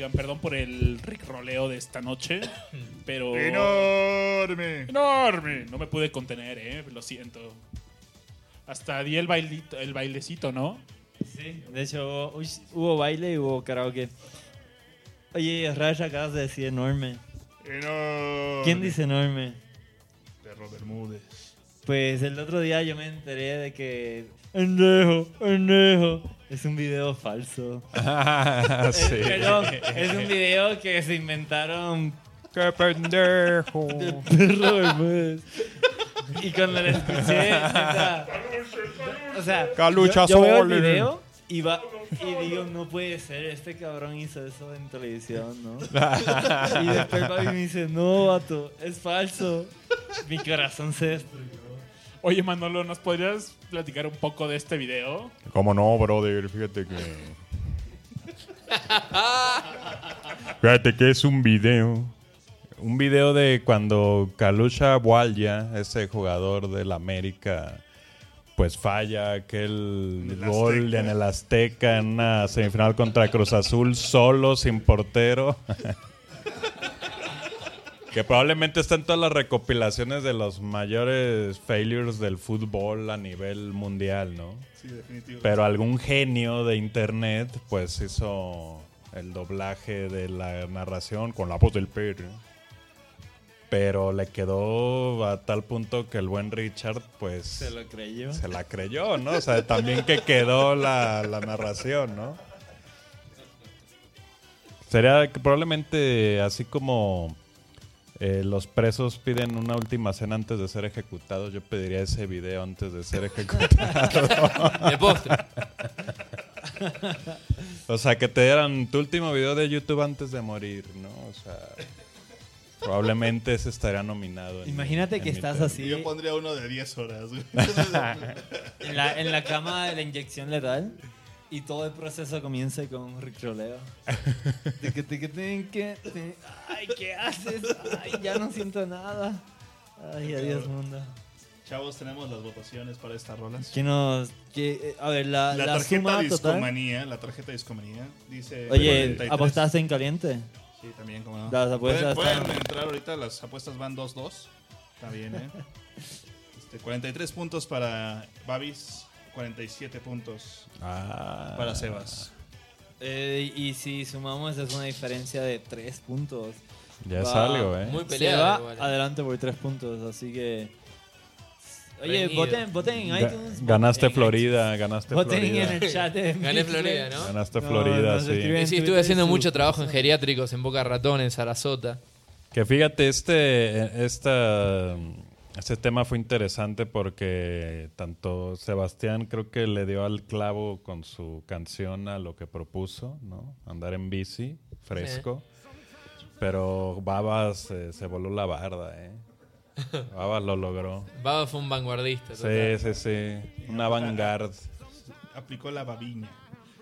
Oigan, perdón por el roleo de esta noche, pero... ¡Enorme! ¡Enorme! No me pude contener, eh, lo siento. Hasta di el, bailito, el bailecito, ¿no? Sí, de hecho uy, hubo baile y hubo karaoke. Oye, Rash, acabas de decir enorme. ¡Enorme! ¿Quién dice enorme? Perro Bermúdez. Pues el otro día yo me enteré de que. Endejo, endejo. Es un video falso. Ah, sí. Es, perdón, es un video que se inventaron. ¡Qué pendejo! de perro Bermúdez. Y cuando lo escuché, neta, o sea, Calucha yo, yo veo el Soler. video y va y digo, no puede ser, este cabrón hizo eso en televisión, ¿no? y después Fabi me dice, no, vato, es falso. Mi corazón se destruyó. Oye, Manolo, ¿nos podrías platicar un poco de este video? ¿Cómo no, brother? Fíjate que. Fíjate que es un video. Un video de cuando Kalusha Walya, ese jugador del América, pues falla aquel En gol Azteca. en el Azteca en una semifinal contra Cruz Azul, solo, sin portero. que probablemente está en todas las recopilaciones de los mayores failures del fútbol a nivel mundial, ¿no? Sí, definitivo. Pero algún genio de internet, pues hizo el doblaje de la narración con la voz del perro. Pero le quedó a tal punto que el buen Richard, pues. Se lo creyó. se la creyó, ¿no? O sea, también que quedó la, la narración, ¿no? Sería que probablemente así como eh, los presos piden una última cena antes de ser ejecutados, yo pediría ese video antes de ser ejecutado. De postre. O sea, que te dieran tu último video de YouTube antes de morir, ¿no? O sea, probablemente ese estaría nominado. Imagínate mi- que estás así Yo pondría uno de 10 horas. güey. en la, en la cama de la inyección letal y todo el proceso comienza con un ricroleo. Ay, ¿qué haces? Ay, ya no siento nada. Ay, adiós mundo. Chavos, tenemos las votaciones para estas rolas. ¿Qué nos, eh, a ver, la, La, la tarjeta total. discomanía, la tarjeta discomanía dice Oye, 43. ¿apostaste en caliente? Sí, también, como no. Las apuestas pueden, están- pueden entrar ahorita, las apuestas van 2-2. Está bien, ¿eh? Este, 43 puntos para Babis, 47 puntos Ah. para Sebas. Eh, y si sumamos es una diferencia de 3 puntos. Ya es algo, ¿eh? Muy Se peleado. va igual, eh. adelante por 3 puntos, así que... Oye, voten, voten en iTunes. Ganaste voten en Florida, ganaste Voten Florida. en el chat Gané. Florida, ¿no? Ganaste No, Florida, sí. en Sí, estuve haciendo su- mucho trabajo en geriátricos en Boca Ratón, en Sarasota. Que fíjate, este, esta, este tema fue interesante porque tanto Sebastián creo que le dio al clavo con su canción a lo que propuso, ¿no? Andar en bici, fresco. Pero Babas eh, se voló la barda, ¿eh? Babas lo logró. Baba fue un vanguardista. Sí, total. sí, sí. Una vanguard. Aplicó la babiña.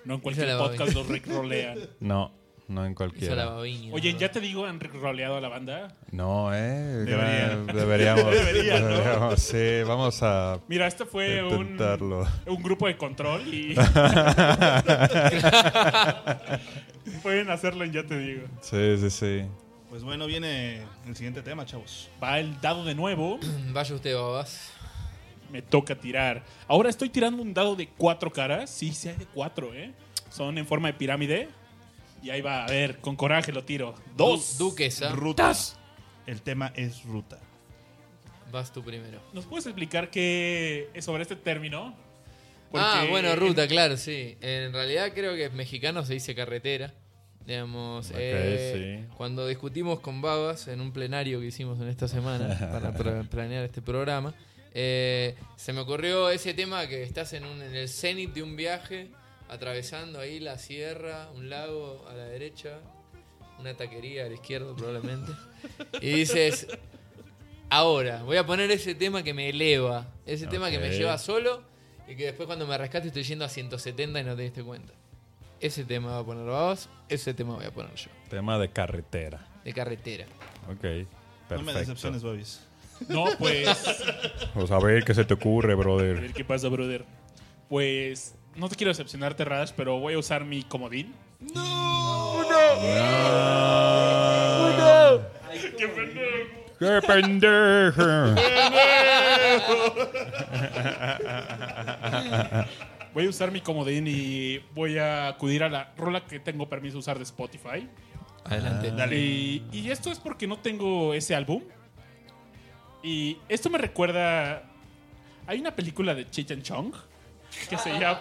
No en cualquier podcast los rickrolean. No, no en Hizo la cualquiera. babiña. Oye, ¿ya te digo han rickroleado a la banda? No, ¿eh? Debería. Gran- deberíamos. Debería, ¿no? deberíamos, Sí, vamos a Mira, este fue un, un grupo de control y... Pueden hacerlo en Ya Te Digo. Sí, sí, sí. Pues bueno, viene el siguiente tema, chavos. Va el dado de nuevo. Vaya usted, babas. Me toca tirar. Ahora estoy tirando un dado de cuatro caras. Sí, sí hay de cuatro, ¿eh? Son en forma de pirámide. Y ahí va, a ver, con coraje lo tiro. Dos. Du- Duquesa. Rutas. El tema es ruta. Vas tú primero. ¿Nos puedes explicar qué es sobre este término? ah, bueno, en- ruta, claro, sí. En realidad creo que en mexicano se dice carretera. Digamos, Ok, eh, sí. cuando discutimos con Babas en un plenario que hicimos en esta semana para planear este programa, eh, se me ocurrió ese tema que estás en, un, en el cenit de un viaje, atravesando ahí la sierra, un lago a la derecha, una taquería a la izquierda probablemente, y dices, ahora, voy a poner ese tema que me eleva, ese tema que me lleva solo y que después cuando me rescate estoy yendo a 170 y no te diste cuenta. Ese tema va a poner Babas, ese tema voy a poner yo, Tema de carretera. de carretera. Ok. No me Perfecto. decepciones, Babis. No, pues... Pues a ver qué se te ocurre, A brother. ver qué pasa, brother. Pues no te quiero decepcionar, Terradas, pero voy a usar mi comodín. ¡No! ¡Qué pendejo! ¡Qué pendejo! Voy a usar mi comodín y voy a acudir a la rola que tengo permiso de usar de Spotify. Adelante. Y, y esto es porque no tengo ese álbum. Y esto me recuerda. Hay una película de Cheech and Chong que se llama,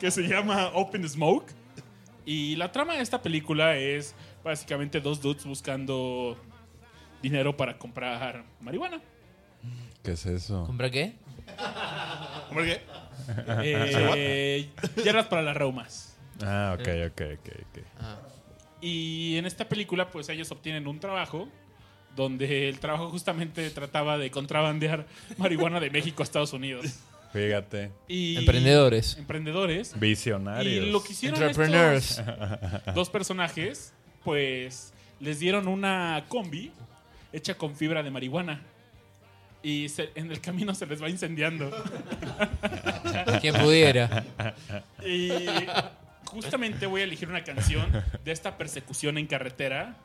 que se llama Open Smoke. Y la trama de esta película es básicamente dos dudes buscando dinero para comprar marihuana. ¿Qué es eso? ¿Compra qué? ¿Por qué? Eh, hierbas para las reumas. Ah, ok, ok, ok, ok. Ah. Y en esta película, pues ellos obtienen un trabajo donde el trabajo justamente trataba de contrabandear marihuana de México a Estados Unidos. Fíjate. Y Emprendedores. Emprendedores. Visionarios. Y lo que hicieron Entrepreneurs. estos dos personajes, pues les dieron una combi hecha con fibra de marihuana. Y se- en el camino se les va incendiando. Quien pudiera. Y justamente voy a elegir una canción de esta persecución en carretera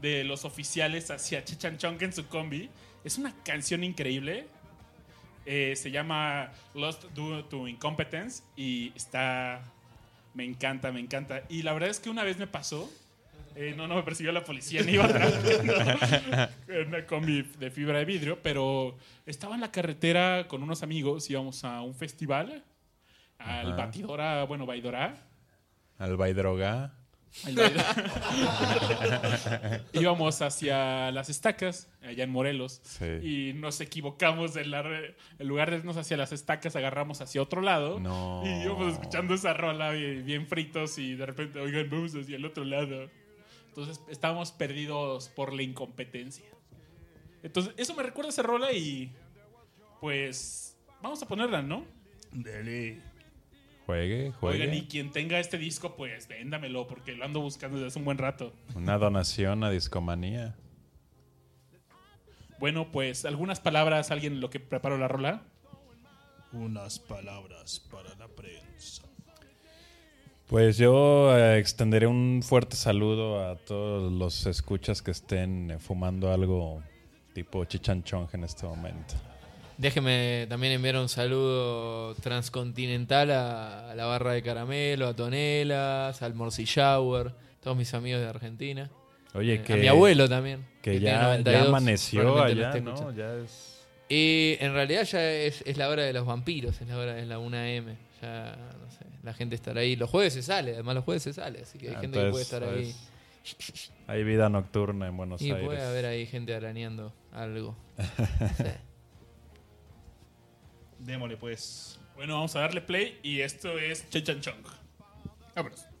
de los oficiales hacia Chechanchonk en su combi. Es una canción increíble. Eh, se llama Lost Due to Incompetence y está... Me encanta, me encanta. Y la verdad es que una vez me pasó. eh, no, no me persiguió la policía ni iba en una combi de fibra de vidrio, pero estaba en la carretera con unos amigos, íbamos a un festival al Ajá. Batidora, bueno, Baidora. Al Baidroga. Íbamos hacia las estacas, allá en Morelos, Sí. y nos equivocamos en, la re- en lugar de irnos hacia las estacas, agarramos hacia otro lado. No. Y íbamos escuchando esa rola bien, bien fritos y de repente, oigan, vamos hacia el otro lado. Entonces estábamos perdidos por la incompetencia. Entonces, eso me recuerda a esa rola y pues vamos a ponerla, ¿no? Dele. Juegue, juegue. Oigan, y quien tenga este disco, pues véndamelo, porque lo ando buscando desde hace un buen rato. Una donación a Discomanía. Bueno, pues algunas palabras, alguien en lo que preparó la rola. Unas palabras para la prensa. Pues yo eh, extenderé un fuerte saludo a todos los escuchas que estén eh, fumando algo tipo chichanchón en este momento. Déjeme también enviar un saludo transcontinental a, a la barra de caramelo, a Tonelas, al Morcillower, todos mis amigos de Argentina. Oye, Eh, que a mi abuelo también. Que ya, 92, ya amaneció allá, ¿no? Ya es... Y en realidad ya es, es la hora de los vampiros, es la hora de la 1M. Ya, no sé, la gente estará ahí. Los jueves se sale, además los jueves se sale, así que hay Ah, gente que puede estar ahí. Hay vida nocturna en Buenos Y Aires. puede haber ahí gente arañando algo. Sé. Démosle pues. Bueno, vamos a darle play y esto es Chechanchong. Vámonos.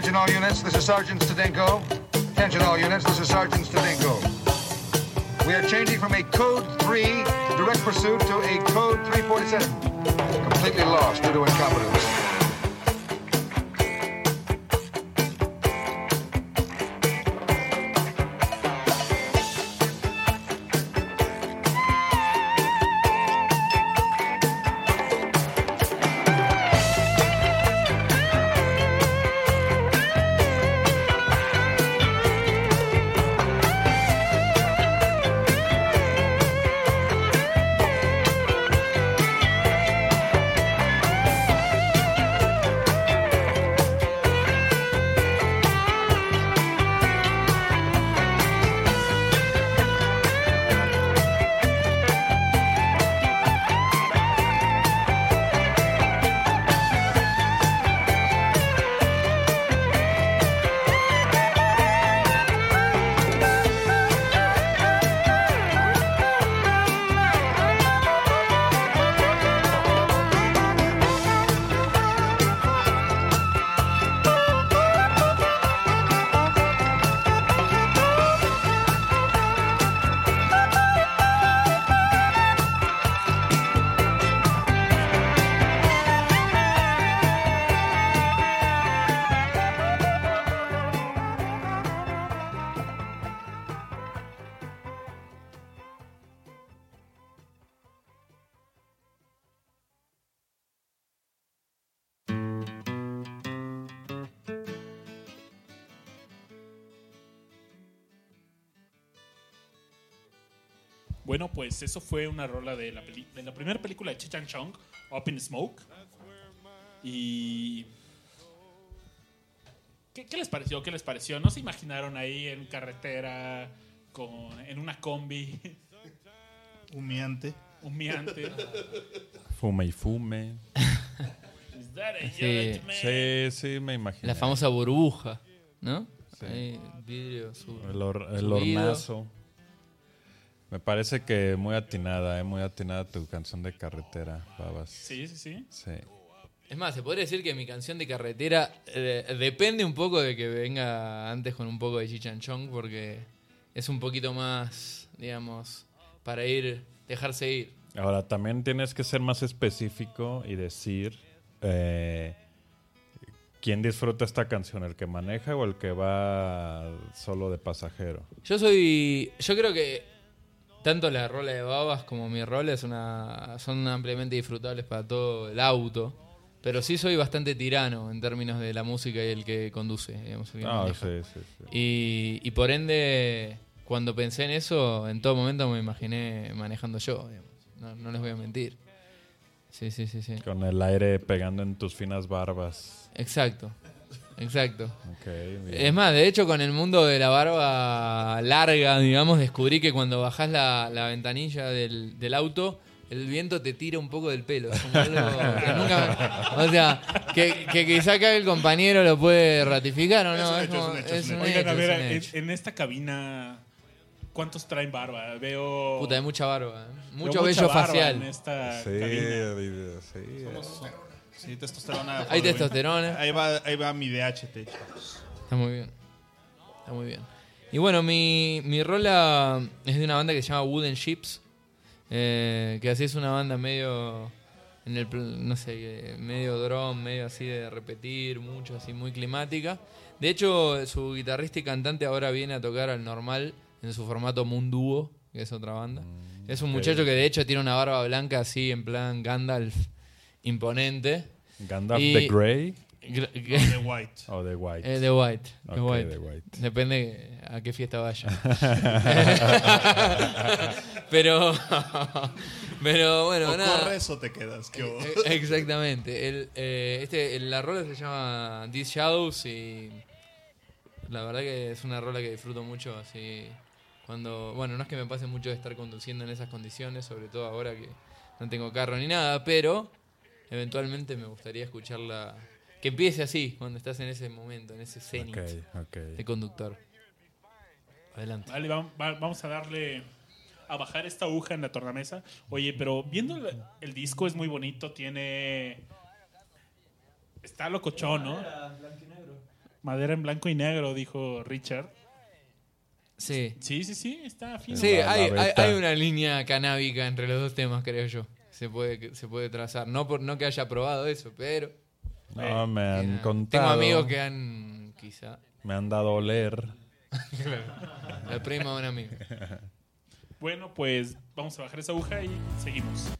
Attention all units, this is Sergeant Stadenko. Attention all units, this is Sergeant Stadenko. We are changing from a code 3 direct pursuit to a code 347. Completely lost due to incompetence. Pues eso fue una rola de la, peli- de la primera película de Cheech and Chong, Up in Smoke. Y. ¿Qué, qué les pareció? ¿Qué les pareció? ¿No se imaginaron ahí en carretera, con, en una combi? Humeante. Humeante. Fume y fume. Sí. Sí, sí, me imagino. La famosa burbuja, ¿no? Sí. Ahí, vidrio, su- El, hor- el hornazo. Me parece que muy atinada, ¿eh? muy atinada tu canción de carretera, babas. Sí, sí, sí. Sí. Es más, se podría decir que mi canción de carretera eh, depende un poco de que venga antes con un poco de chichanchón, porque es un poquito más, digamos, para ir, dejarse ir. Ahora, también tienes que ser más específico y decir eh, quién disfruta esta canción, el que maneja o el que va solo de pasajero. Yo soy. Yo creo que tanto la rola de babas como mi rola es una, son ampliamente disfrutables para todo el auto. Pero sí soy bastante tirano en términos de la música y el que conduce. Digamos, el que Ah, sí, sí, sí. Y, y por ende, cuando pensé en eso, en todo momento me imaginé manejando yo. digamos. No, no les voy a mentir. Sí, sí, sí, sí. Con el aire pegando en tus finas barbas. Exacto. Exacto. Ok, bien. Es más, de hecho, con el mundo de la barba larga, digamos, descubrí que cuando bajás la, la ventanilla del, del auto, el viento te tira un poco del pelo. Es como algo que nunca- o sea, que, que quizá acá el compañero lo puede ratificar o no. Oigan, hecho, a ver, en, en esta cabina, ¿cuántos traen barba? Veo. Puta, hay mucha barba. ¿eh? Mucho vello facial. En esta Sí, cabina. Sí. Sí, testosterona. Hay testosterona. Ahí va, ahí va mi DHT. Está muy bien. Está muy bien. Y bueno, mi, mi rola es de una banda que se llama Wooden Ships. eh, que así es una banda medio. En el, no sé, eh, medio drum, medio así de repetir, mucho así, muy climática. De hecho, su guitarrista y cantante ahora viene a tocar al normal en su formato Moon Duo, que es otra banda. es un muchacho que de hecho tiene una barba blanca así, en plan Gandalf, imponente. Gandalf Y- the Grey De White. o The White. eh, de White. The White. Depende a qué fiesta vaya. pero, pero bueno, o nada. corres o te quedas. ¿qué hubo? Eh, Exactamente. El, eh, este, el- la rola se llama These Shadows y la verdad que es una rola que disfruto mucho así cuando, bueno, no es que me pase mucho de estar conduciendo en esas condiciones, sobre todo ahora que no tengo carro ni nada, pero eventualmente me gustaría escucharla que empiece así cuando estás en ese momento, en ese cenit de conductor. Adelante. Vale, vamos a darle a bajar esta aguja en la tornamesa. Oye, pero viendo el, el disco es muy bonito, tiene Está locochón, ¿no? Madera en blanco y negro, dijo Richard. Sí. Sí, sí, sí, está fino. Sí, hay, hay, hay una línea canábica entre los dos temas, creo yo. Se puede, se puede trazar. No, por, no que haya probado eso, pero. No, me han eh, contado. Tengo amigos que han. Quizá. Me han dado a oler. La prima de un amigo. Bueno, pues vamos a bajar esa aguja y seguimos.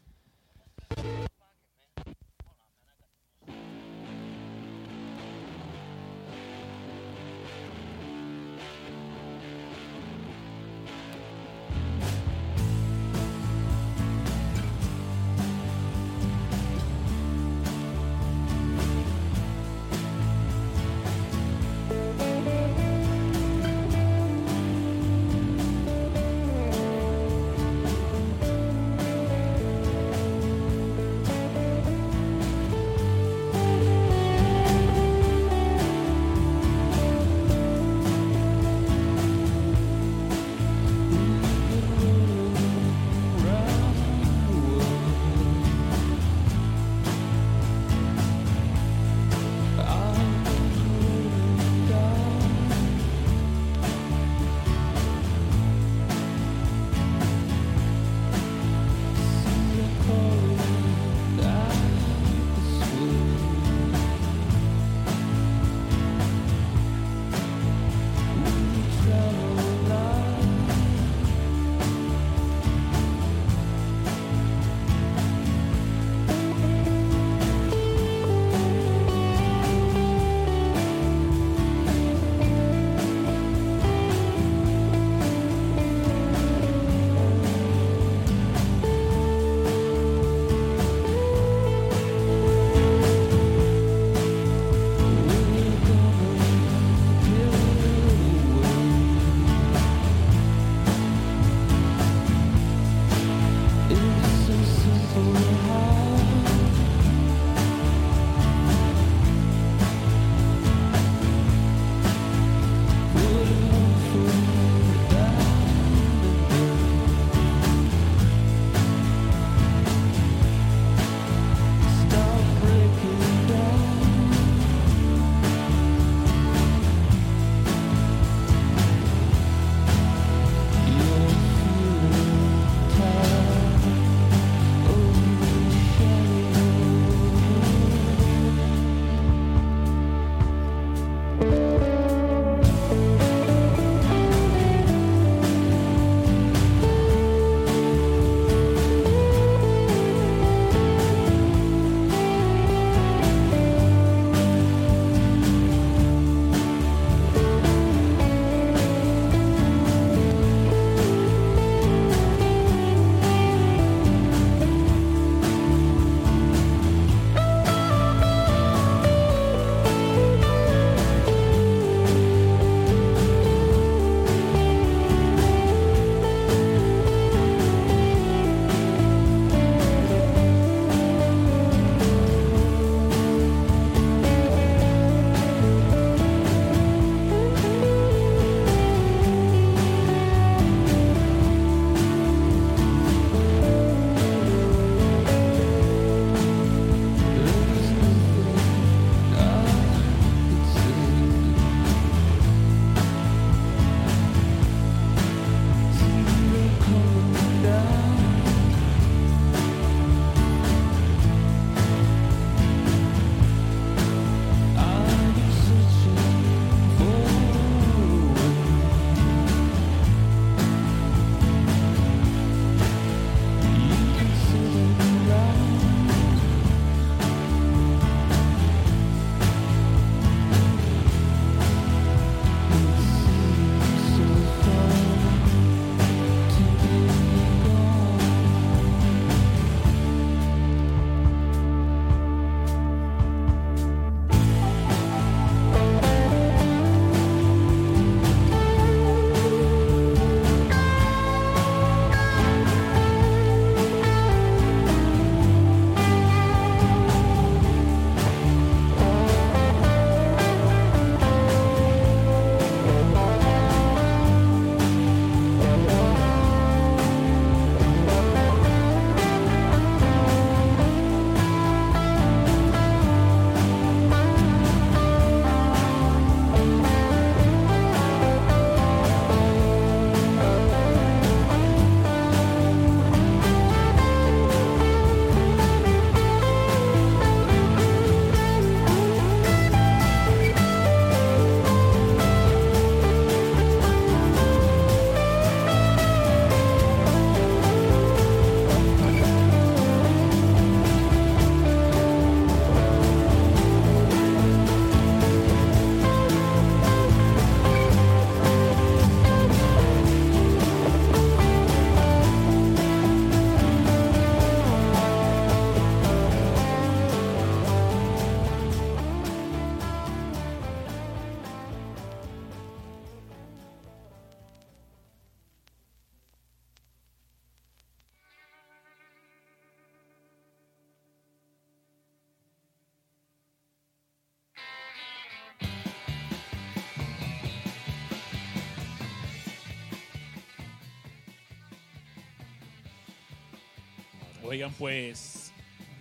Pues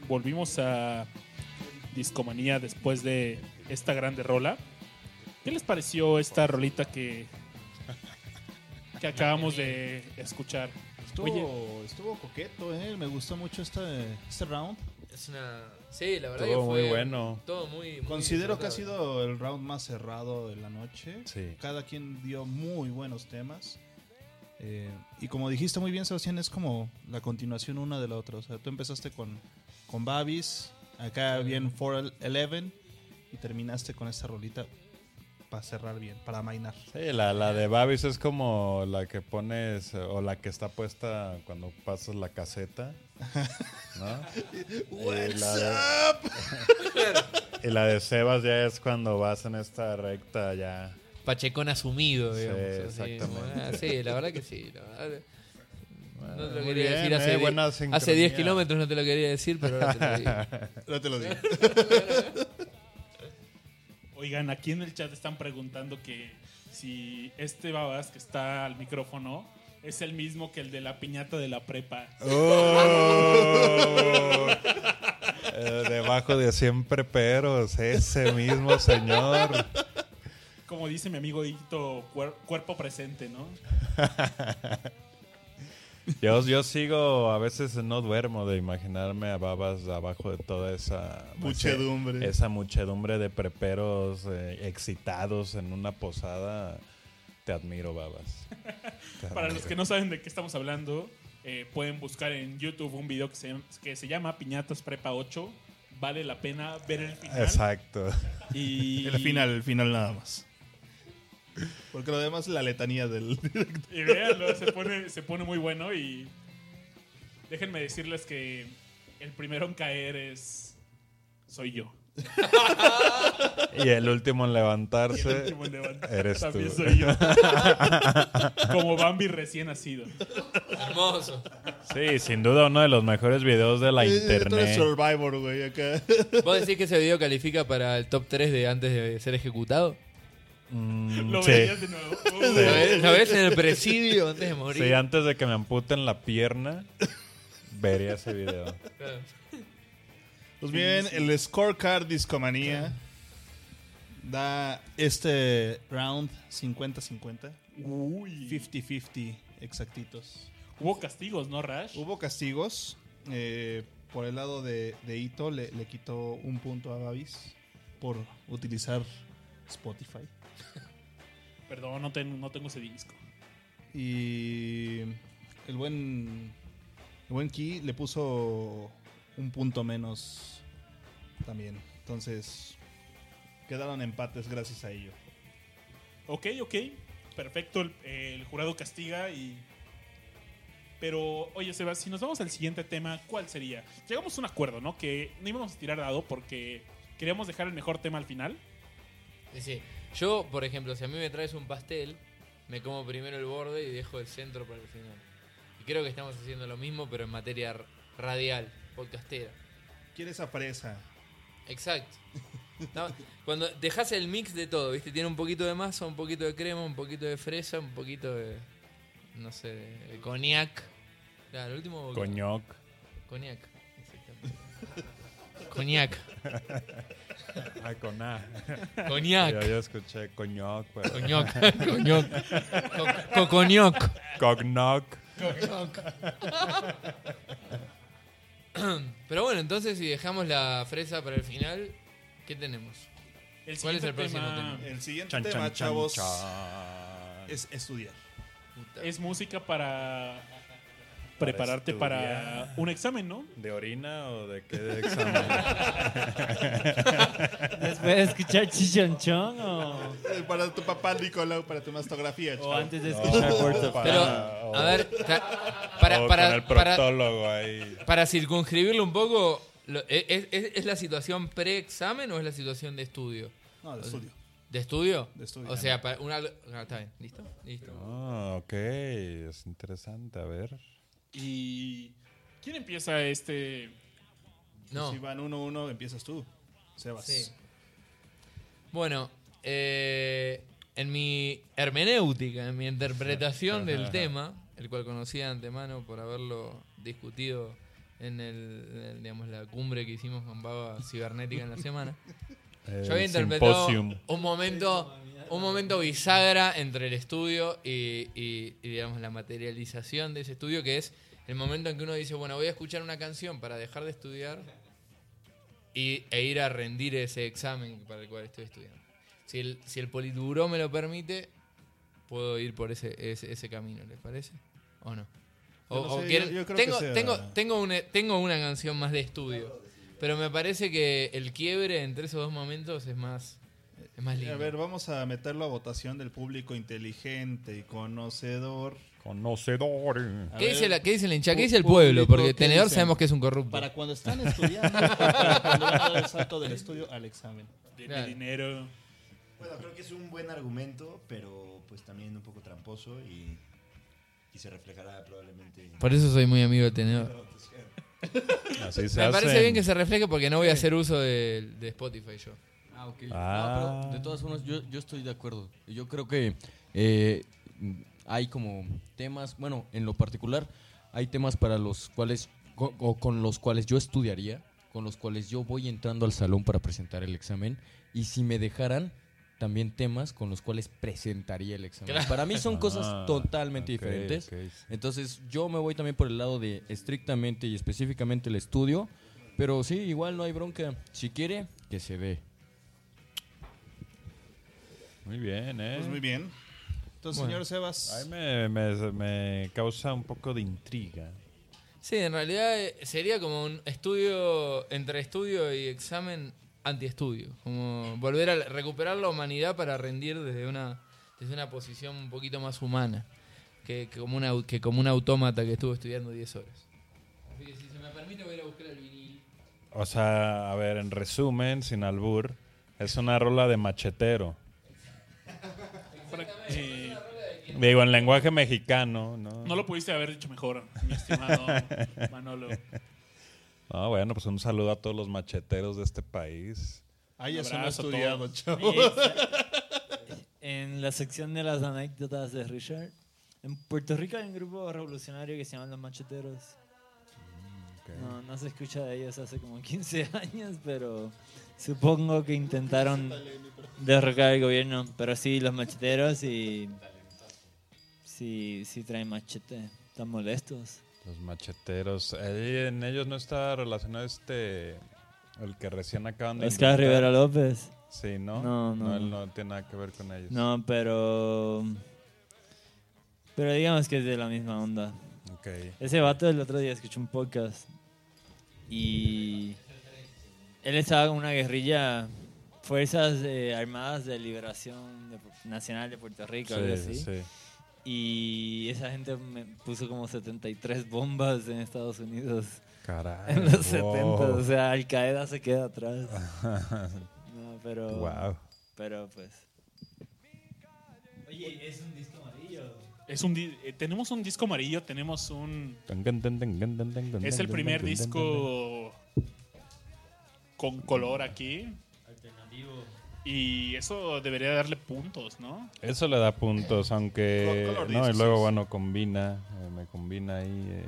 volvimos a Discomanía después de esta grande rola. ¿Qué les pareció esta rolita que, que acabamos de escuchar? Estuvo, Oye, estuvo coqueto, ¿eh? Me gustó mucho este, este round. Es una. Sí, la verdad Todo que fue. muy bueno. Todo muy. muy Considero que ha sido el round más cerrado de la noche. Sí. Cada quien dio muy buenos temas. Eh, y como dijiste muy bien, Sebastián, es como la continuación una de la otra. O sea, tú empezaste con, con Babis, acá bien 411 y terminaste con esta rolita para cerrar bien, para mainar. Sí, la, la de Babis es como la que pones o la que está puesta cuando pasas la caseta. ¿no? la de, y la de Sebas ya es cuando vas en esta recta ya. Pachecón asumido, Sí, digamos. así, exactamente. ah, sí, la verdad que sí. la verdad. No te lo quería bien, decir eh, hace, hace 10 sincronía. kilómetros, no te lo quería decir, pero ahora te lo digo. No te lo digo. Oigan, aquí en el chat están preguntando que si este babas que está al micrófono es el mismo que el de la piñata de la prepa. Oh. Eh, debajo de siempre peros, ese mismo señor. Como dice mi amigo Hito, cuer- cuerpo presente, ¿no? Yo, yo sigo, a veces no duermo de imaginarme a babas abajo de toda esa Muchedumbre. Esa muchedumbre de preperos eh, excitados en una posada. Te admiro, babas. Te Para los que no saben de qué estamos hablando, eh, pueden buscar en YouTube un video que se, que se llama Piñatas Prepa 8. Vale la pena ver el final. Exacto. Y El final, el final nada más. Porque lo demás es la letanía del Y véanlo, se pone, se pone muy bueno y déjenme decirles que el primero en caer es soy yo. Y el último en levantarse el último en levantar eres tú. también soy yo. Como Bambi recién nacido. Hermoso. Sí, sin duda uno de los mejores videos de la Tú eres internet. Survivor, güey, acá. ¿Vos decís que ese video califica para el top 3 de antes de ser ejecutado? Mm, Lo sí. veías de nuevo. Uh, ¿Lo ves, en el presidio antes de morir? Sí, antes de que me amputen la pierna, vería ese video. Claro. Pues bien, el scorecard Discomanía da este round 50-50. Uy. 50-50 exactitos. Hubo castigos, ¿no, Rash? Hubo castigos. eh, por el lado de, de Ito le, le quitó un punto a Babis por utilizar Spotify. Perdón, no, ten- no tengo ese disco. Y el buen, el buen Key le puso un punto menos también. Entonces quedaron empates gracias a ello. Ok, ok. Perfecto. El, el jurado castiga y. Pero, oye, Sebas, si nos vamos al siguiente tema, ¿cuál sería? Llegamos a un acuerdo, ¿no? Que no íbamos a tirar dado porque queríamos dejar el mejor tema al final. Sí, sí. Yo, por ejemplo, si a mí me traes un pastel, me como primero el borde y dejo el centro para el final. Y creo que estamos haciendo lo mismo, pero en materia radial, podcastera. ¿Quieres esa fresa? Exacto. No, cuando dejas el mix de todo, ¿viste? Tiene un poquito de masa, un poquito de crema, un poquito de fresa, un poquito de. No sé, de cognac. Claro, el último. Coñoc. Cognac, exactamente. Cognac. Ah, con A. Cognac. Yo, yo escuché coñoc. pero- Cognac. Cognac. Co- Cocognac. Cognoc. Pero bueno, entonces si dejamos la fresa para el final, ¿qué tenemos? El ¿Cuál es el próximo tema tema? El siguiente Chan, tema, chan, chavos, chan. es estudiar. Puta. Es música para prepararte para un examen, ¿no? ¿De orina o de qué de examen? Después de escuchar Chichonchón o, Eh, Para tu papá Nicolau, para tu mastografía, o antes de escuchar para- Pero, a ver, para, para, circunscribirlo un poco, lo- ¿es, es- es la situación pre-examen o es la situación de estudio? No, de estudio. ¿De estudio? De estudio. O sea, para una, ah, está bien, ¿listo? Listo. Ah, ok. Es interesante. A ver. Y. ¿Quién empieza este? No. Si van 1-1, empiezas tú, Sebas. Sí. Bueno, eh, en mi hermenéutica, en mi interpretación del tema, el cual conocía de antemano por haberlo discutido en el, el, digamos, la cumbre que hicimos con Baba Cibernética en la semana. El Yo había interpretado simposium. un momento, un momento bisagra entre el estudio y, y- y, digamos, la materialización de ese estudio, que es el momento en que uno dice, bueno, voy a escuchar una canción para dejar de estudiar y, e ir a rendir ese examen para el cual estoy estudiando. Si el, si el Politburó me lo permite, puedo ir por ese, ese, ese camino, ¿les parece? ¿O no? O- Yo no o sé, quieren- yo- yo creo que tengo, sea- tengo, tengo, una, tengo una canción más de estudio, pero me parece que el quiebre entre esos dos momentos es más, es más lindo. A ver, vamos a meterlo a votación del público inteligente y conocedor. Conocedor. A ¿Qué, ver, dice la, ¿Qué dice la hincha? ¿Qué dice el pueblo? público, Porque ¿qué tenedor dicen? sabemos que es un corrupto. Para cuando están estudiando, para cuando van a dar el salto del estudio al examen. De Claro. dinero. Bueno, creo que es un buen argumento, pero pues también un poco tramposo y, y se reflejará probablemente. Por eso soy muy amigo del tenedor. Así se Me parece hacen. bien que se refleje porque no voy a hacer uso de, de Spotify yo. Ah, ok. Ah. No, pero de todas formas, yo, yo estoy de acuerdo. Yo creo que eh, hay como temas, bueno, en lo particular, hay temas para los cuales, o con los cuales yo estudiaría, con los cuales yo voy entrando al salón para presentar el examen, y si me dejaran, también temas con los cuales presentaría el examen. Claro. Para mí son cosas Ah, totalmente diferentes. Entonces yo me voy también por el lado de estrictamente y específicamente el estudio. Pero sí, igual no hay bronca. Si quiere, que se dé. Muy bien, ¿eh? Pues muy bien. Entonces, Bueno. señor Sebas. Ay, me, me- me causa un poco de intriga. Sí, en realidad eh, sería como un estudio, entre estudio y examen antiestudio. Como volver a recuperar la humanidad para rendir desde una, desde una posición un poquito más humana. Que, que como, una, que como un autómata que estuvo estudiando 10 horas. Así que si se me permite voy a ir a buscar el vinil. O sea, a ver, en resumen, sin albur, es una rola de machetero. Eh, Digo, en lenguaje mexicano, ¿no? no lo pudiste haber dicho mejor, mi estimado Manolo. Ah, bueno, pues un saludo a todos los macheteros de este país. Ay, eso no he estudiado, todos. chavo. En la sección de las anécdotas de Richard, en Puerto Rico hay un grupo revolucionario que se llama Los Macheteros. No, no se escucha de ellos hace como 15 años, pero supongo que intentaron derrocar el gobierno. Pero sí, los macheteros y... Sí, sí traen machete. Están molestos. Los macheteros. Ahí en ellos no está relacionado este. El que recién acaban de. Oscar indultar. Rivera López. Sí, ¿no? No, no, él no. no tiene nada que ver con ellos. No, pero... Pero digamos que es de la misma onda. Ok. Ese vato el otro día escuché un podcast y él estaba con una guerrilla, Fuerzas eh, Armadas de Liberación de- Nacional de Puerto Rico, algo Sí, así. sí. Y esa gente me puso como 73 bombas en Estados Unidos Caray. en los wow. 70. O sea, Al Qaeda se queda atrás. No, pero. Wow. Pero pues. Oye, es un disco. Es un di- eh, tenemos un disco amarillo, tenemos un... Es el primer disco con color aquí. Alternativo. Y eso debería darle puntos, ¿no? Eso le da puntos, aunque. Color no, y luego, bueno, combina. eh, me combina ahí. eh.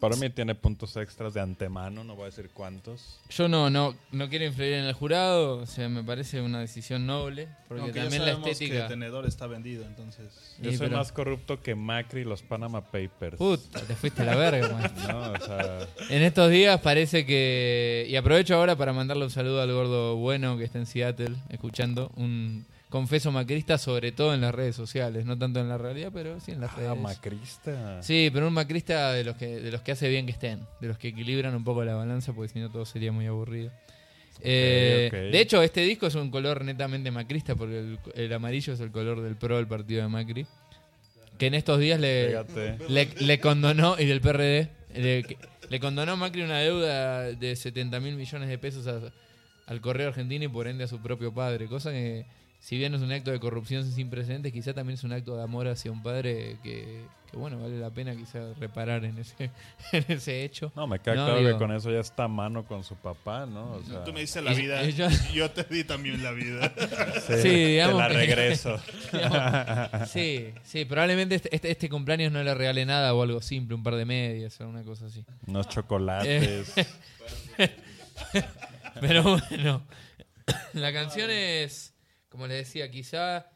Para mí tiene puntos extras de antemano, no voy a decir cuántos. Yo no, no, no quiero influir en el jurado, o sea, me parece una decisión noble, porque Aunque ya también la sabemos estética... que Tenedor está vendido, entonces. Yo Sí, soy pero- más corrupto que Macri y los Panama Papers. Puta, te fuiste a la verga, man. No, o sea, En estos días parece que. Y aprovecho ahora para mandarle un saludo al gordo bueno que está en Seattle, escuchando. Un confeso macrista, sobre todo en las redes sociales. No tanto en la realidad, pero sí en las ah, redes. macrista. Sí, pero un macrista de los que de los que hace bien que estén, de los que equilibran un poco la balanza, porque si no todo sería muy aburrido. Eh. De hecho, este disco es un color netamente macrista, porque el, el amarillo es el color del pro del partido de Macri. Que en estos días le, Fíjate. le, le condonó, y del PRD, le, le condonó Macri una deuda de 70 mil millones de pesos a- al correo argentino y por ende a su propio padre, cosa que, si bien es un acto de corrupción sin precedentes, quizá también es un acto de amor hacia un padre que, que, bueno, vale la pena quizá reparar en ese, en ese hecho. No, me queda No, claro digo- que con eso ya está a mano con su papá, ¿no? O sea, Tú me dices la vida, y yo- yo te di también la vida. sí, Sí, digamos te la regreso. Digamos, sí, sí, probablemente este, este, este cumpleaños no le regale nada o algo simple, un par de medias o una cosa así. Unos chocolates. Pero bueno, la canción es, como les decía, quizá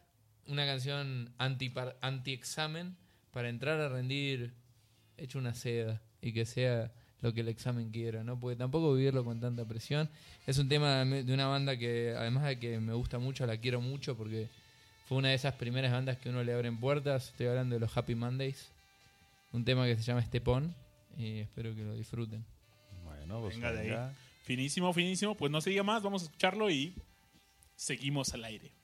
una canción anti anti-examen para entrar a rendir hecho una seda y que sea lo que el examen quiera, ¿no? Porque tampoco vivirlo con tanta presión. Es un tema de una banda que, además de que me gusta mucho, la quiero mucho porque fue una de esas primeras bandas que uno le abren puertas. Estoy hablando de los Happy Mondays. Un tema que se llama Estepón y espero que lo disfruten. Bueno, pues Venga de ahí. Finísimo, finísimo. Pues no se diga más, vamos a escucharlo y seguimos al aire.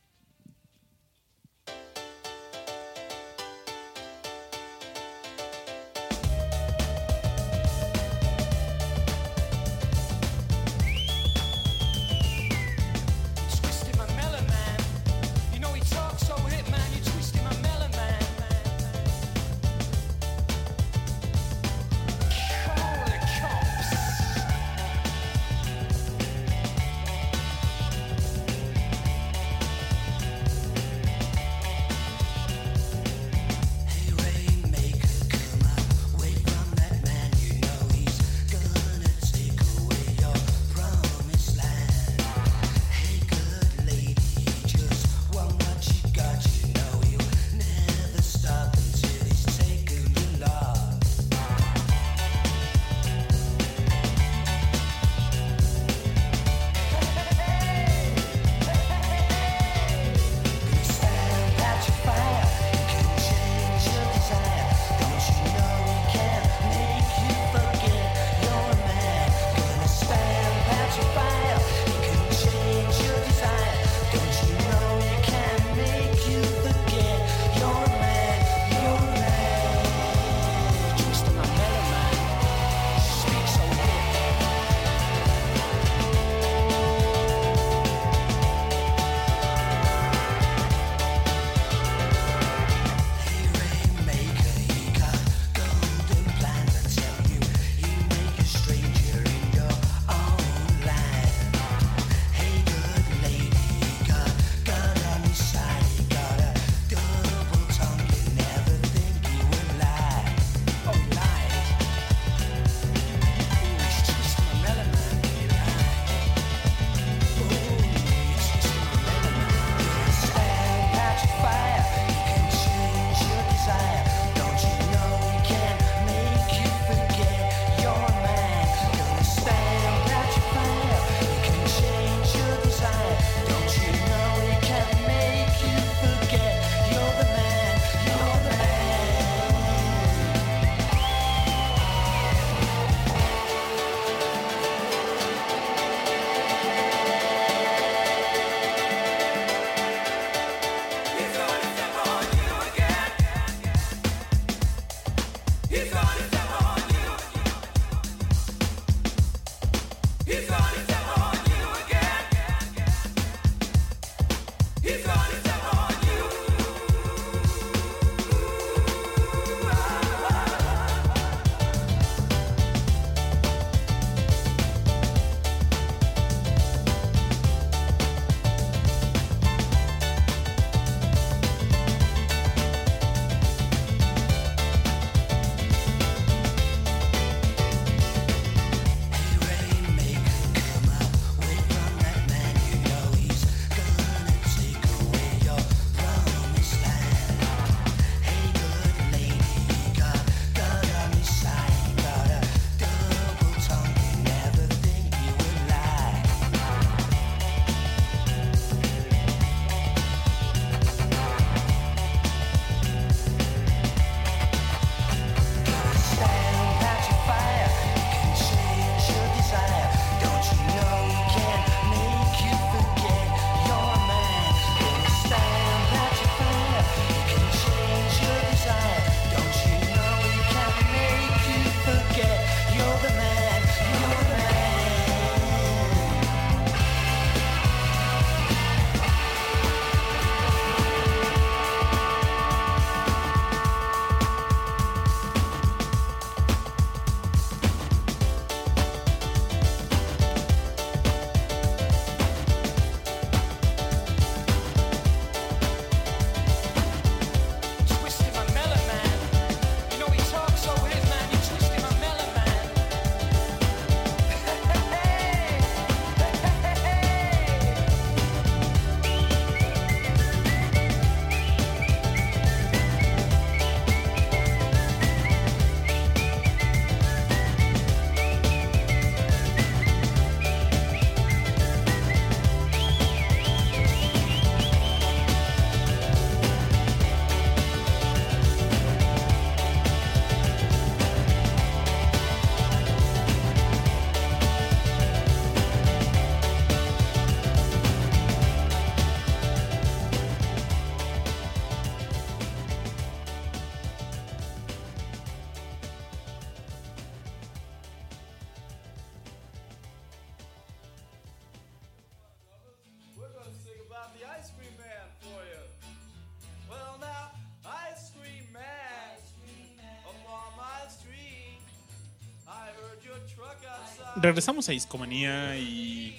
Regresamos a Discomanía y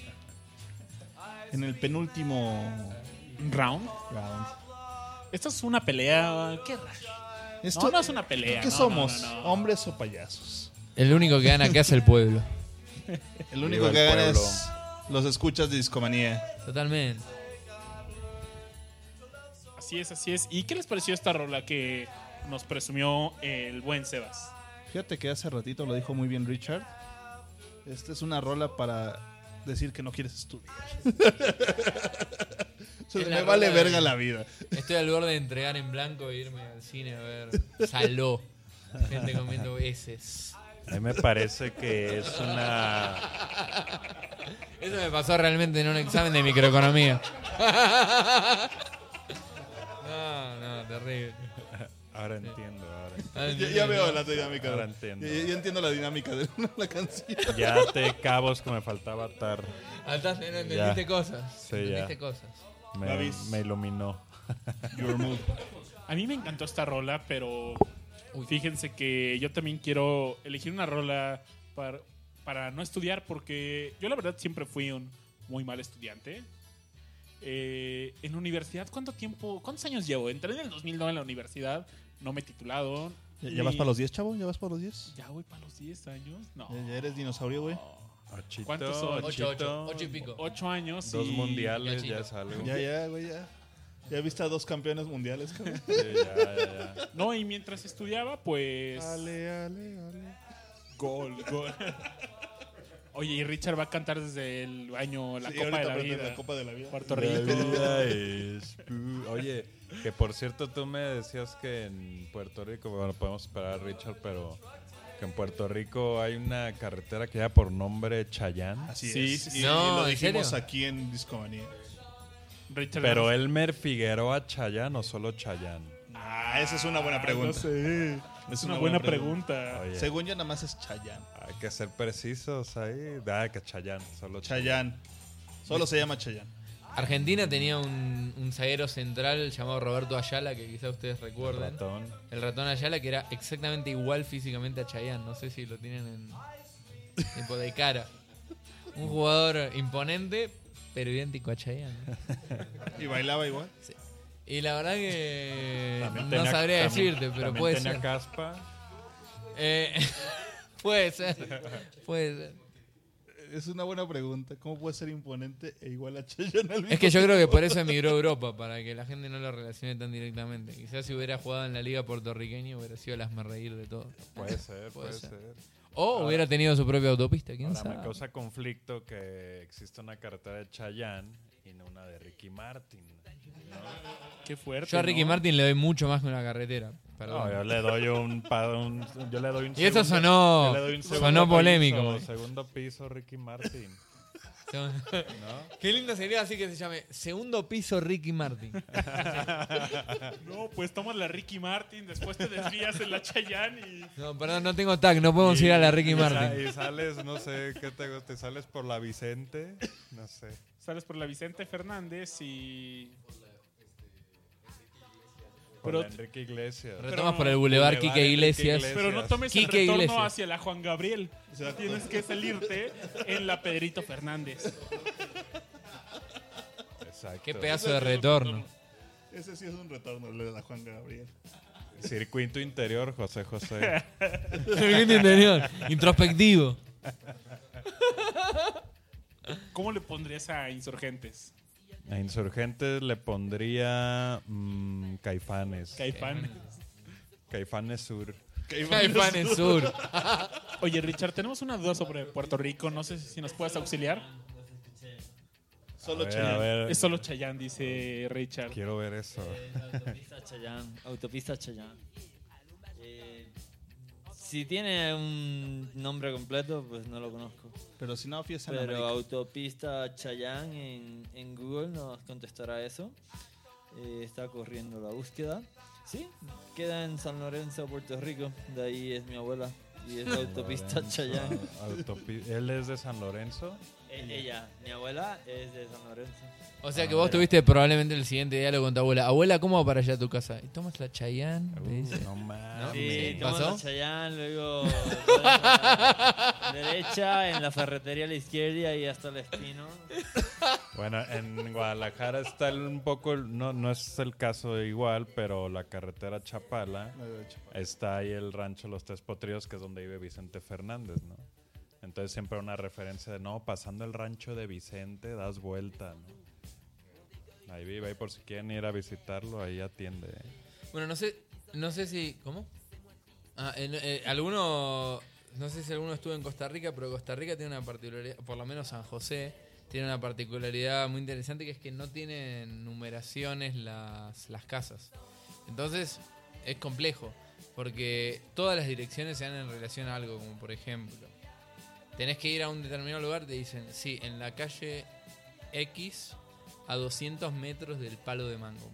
En el penúltimo round. round. Esta es una pelea. ¿Qué raro? Esto- no, no es una pelea. ¿Qué no, somos? no, no, no. ¿Hombres o payasos? El único que gana acá es el pueblo. El único Viva que gana pueblo. es los escuchas de discomanía. Totalmente. Así es, así es. ¿Y qué les pareció esta rola que nos presumió el buen Sebas? Fíjate que hace ratito lo dijo muy bien Richard. Esta es una rola para decir que no quieres estudiar. O sea, Es me vale de- verga la vida. Estoy al borde de entregar en blanco e irme al cine a ver Saló. Gente comiendo heces. A mí me parece que es una. Eso me pasó realmente en un examen de microeconomía. No, no, terrible. Ahora entiendo. Ah, Ya, veo la dinámica. Ahora entiendo. Ya, ya entiendo la dinámica de la canción. Ya te cabos que me faltaba atar. No entendiste cosas. Sí, entendiste ya. cosas. Me, iluminó. Your mood. A mí me encantó esta rola, pero fíjense que yo también quiero elegir una rola para, para no estudiar, porque yo la verdad siempre fui un muy mal estudiante. Eh, en universidad, ¿cuánto tiempo, cuántos años llevo? Entré en el 2009 en la universidad, no me he titulado. ¿Ya, ni- ya vas para los 10, chavo? ¿Ya vas para los 10? Ya voy para los 10 años. No. Ya, ya eres dinosaurio, güey. Ochito, ¿Cuántos son? Ocho, ocho, ochito, ocho y pico. Ocho años. Dos y- mundiales, ya ya es algo. Ya, ya, güey, ya. Ya viste a dos campeones mundiales, cabrón. Sí, ya, ya, ya. No, y mientras estudiaba, pues. Ale, ale, ale. Gol, gol. Oye, y Richard va a cantar desde el año La Sí, Copa de la Vida. La Copa de la Vida. Puerto La Rico. vida es Oye, que por cierto tú me decías que en Puerto Rico, bueno, podemos esperar a Richard, pero que en Puerto Rico hay una carretera que lleva por nombre Chayán. Así Sí, es. sí, y No, lo ¿en dijimos serio? aquí en Discomanía. Richard Pero Elmer Figueroa Chayán o solo Chayán. Ah, esa es una buena pregunta. No sé. Es una, buena pregunta. Según yo, nada más es Chayanne. hay que ser precisos ahí. Ah, que Chayán, solo Chayanne. Solo se llama Chayanne. Argentina tenía un, un zaguero central llamado Roberto Ayala, que quizás ustedes recuerden. Ratón. El ratón Ayala, que era exactamente igual físicamente a Chayanne. No sé si lo tienen en tipo de cara. Un jugador imponente, pero idéntico a Chayanne. Y bailaba igual. Y la verdad que También no sabría también- decirte, pero también puede tenía ser. caspa. Eh, puede ser. Puede ser. Es una buena pregunta. ¿Cómo puede ser imponente e igual a Chayanne al Es que yo creo que por eso emigró a Europa, para que la gente no lo relacione tan directamente. Quizás si hubiera jugado en la liga puertorriqueña hubiera sido el hazme reír de todo. Puede ser, Puede puede ser. ser. O Ahora- hubiera tenido su propia autopista, quién Ahora sabe. me causa conflicto que exista una carretera de Chayán y no una de Ricky Martin. Qué fuerte. Yo a Ricky ¿no? Martin le doy mucho más que una carretera. Perdón. No, yo le doy un, un- yo le doy un Y eso segundo- sonó- yo le doy un sonó polémico. piso, segundo piso Ricky Martin. Qué lindo sería así que se llame Segundo Piso Ricky Martin. No, pues tomas la Ricky Martin, después te desvías en la Chayanne y. No, perdón, no tengo tag, no podemos ir a la Ricky Y Martin. Y sales, no sé, ¿qué te gusta? ¿Sales por la Vicente? No sé. Sales por la Vicente Fernández y. Pero- la Enrique Iglesias. Retomas por el Boulevard Quique Iglesias. Iglesias. Pero no tomes el Quique retorno Iglesias. hacia la Juan Gabriel. Tienes que salirte en la Pedrito Fernández. Exacto. Qué pedazo de retorno. Ese sí es un retorno, el de la Juan Gabriel. Circuito interior, José José. Circuito interior, introspectivo. ¿Cómo le pondrías a Insurgentes? A Insurgentes le pondría mm, Caifanes. Caifán. Caifanes Sur. Caifanes Sur. Oye, Richard, tenemos una duda sobre Puerto Rico. No sé si nos puedes auxiliar. Solo ver, ver, Es solo Chayanne, dice Richard. quiero ver eso. Autopista Chayán. Autopista Chayán. Si tiene un nombre completo, pues no lo conozco. Pero si no, fiesta en Pero América. autopista Chayán en, en Google nos contestará eso. Eh, está corriendo la búsqueda. Sí, queda en San Lorenzo, Puerto Rico. De ahí es mi abuela. Y es la autopista Lorenzo, Chayán. autopi- Él es de San Lorenzo. E- ella, mi abuela es de San Lorenzo. O sea que Ah, vos mira. tuviste probablemente el siguiente diálogo con tu abuela. Abuela, ¿cómo va para allá a tu casa? ¿Y tomas la dice. Uh, no mames. Sí, ¿Pasó? tomamos a Chayán, luego derecha, en la ferretería a la izquierda y hasta el espino. Bueno, en Guadalajara está el- un poco, no, no es el caso igual, pero la carretera Chapala, está ahí el rancho Los Tres Potrillos, que es donde vive Vicente Fernández, ¿no? Entonces siempre una referencia de, no, pasando el rancho de Vicente, das vuelta, ¿no? Ahí vive, ahí por si quieren ir a visitarlo, ahí atiende. ¿eh? Bueno, no sé, no sé si. ¿Cómo? Ah, eh, alguno. No sé si alguno estuvo en Costa Rica, pero Costa Rica tiene una particularidad, por lo menos San José, tiene una particularidad muy interesante que es que no tienen numeraciones las, las casas. Entonces, es complejo, porque todas las direcciones se dan en relación a algo, como por ejemplo, tenés que ir a un determinado lugar, te dicen, sí, en la calle X a 200 metros del palo de mango.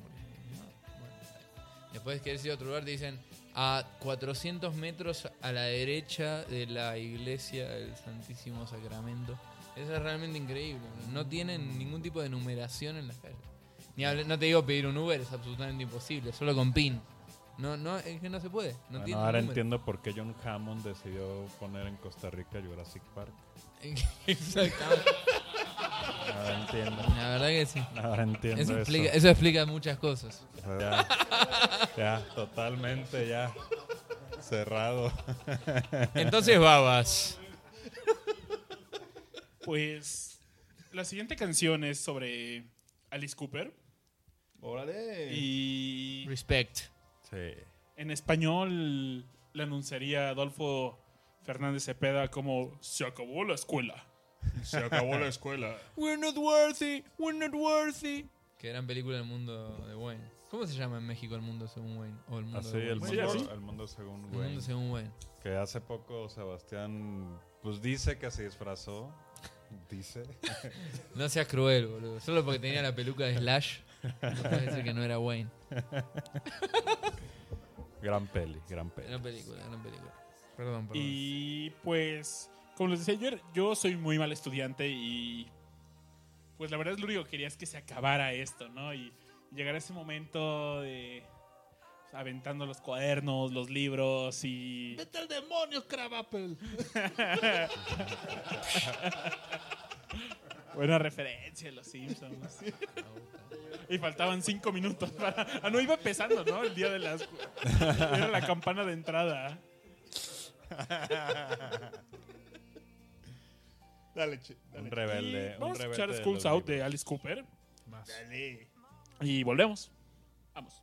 Después querés ir a otro lugar, te dicen a 400 metros a la derecha de la iglesia del Santísimo Sacramento. Eso es realmente increíble. No tienen ningún tipo de numeración en las calles. Ni no te digo pedir un Uber, es absolutamente imposible, solo con PIN. No, no, es que no se puede. No Bueno, tiene ahora número. entiendo por qué John Hammond decidió poner en Costa Rica Jurassic Park. Exactamente. Ahora entiendo. La verdad que sí. Ahora entiendo Eso eso. explica, eso explica muchas cosas. Ya, ya, totalmente ya. Cerrado. Entonces, babas. Pues la siguiente canción es sobre Alice Cooper. Órale. Y Respect. Sí. en español le anunciaría Adolfo Fernández Cepeda como se acabó la escuela. Se acabó la escuela. We're not worthy, we're not worthy. Qué gran película del mundo de Wayne. ¿Cómo se llama en México el mundo según Wayne? O el mundo Así, de el Wayne? mundo, Sí, el mundo según El Wayne. mundo según Wayne. Que hace poco Sebastián, pues dice que se disfrazó. Dice. No seas cruel, boludo. Solo porque tenía la peluca de Slash. No puedes decir que no era Wayne. gran peli, gran peli. Gran película, gran película. Perdón, perdón. Y pues, como les decía, yo, yo soy muy mal estudiante y pues la verdad es lo único que quería es que se acabara esto, ¿no? Y llegar a ese momento de pues, aventando los cuadernos, los libros y... ¡Vete al demonio, Crabapple! Buena referencia, los Simpsons. y faltaban cinco minutos para... Ah, no, iba empezando, ¿no? El día de las... Era la campana de entrada. Dale, che, Un dale. rebelde. Y un vamos a rebelde escuchar de Schools Out de. Alice Cooper. Dale. Y volvemos. Vamos.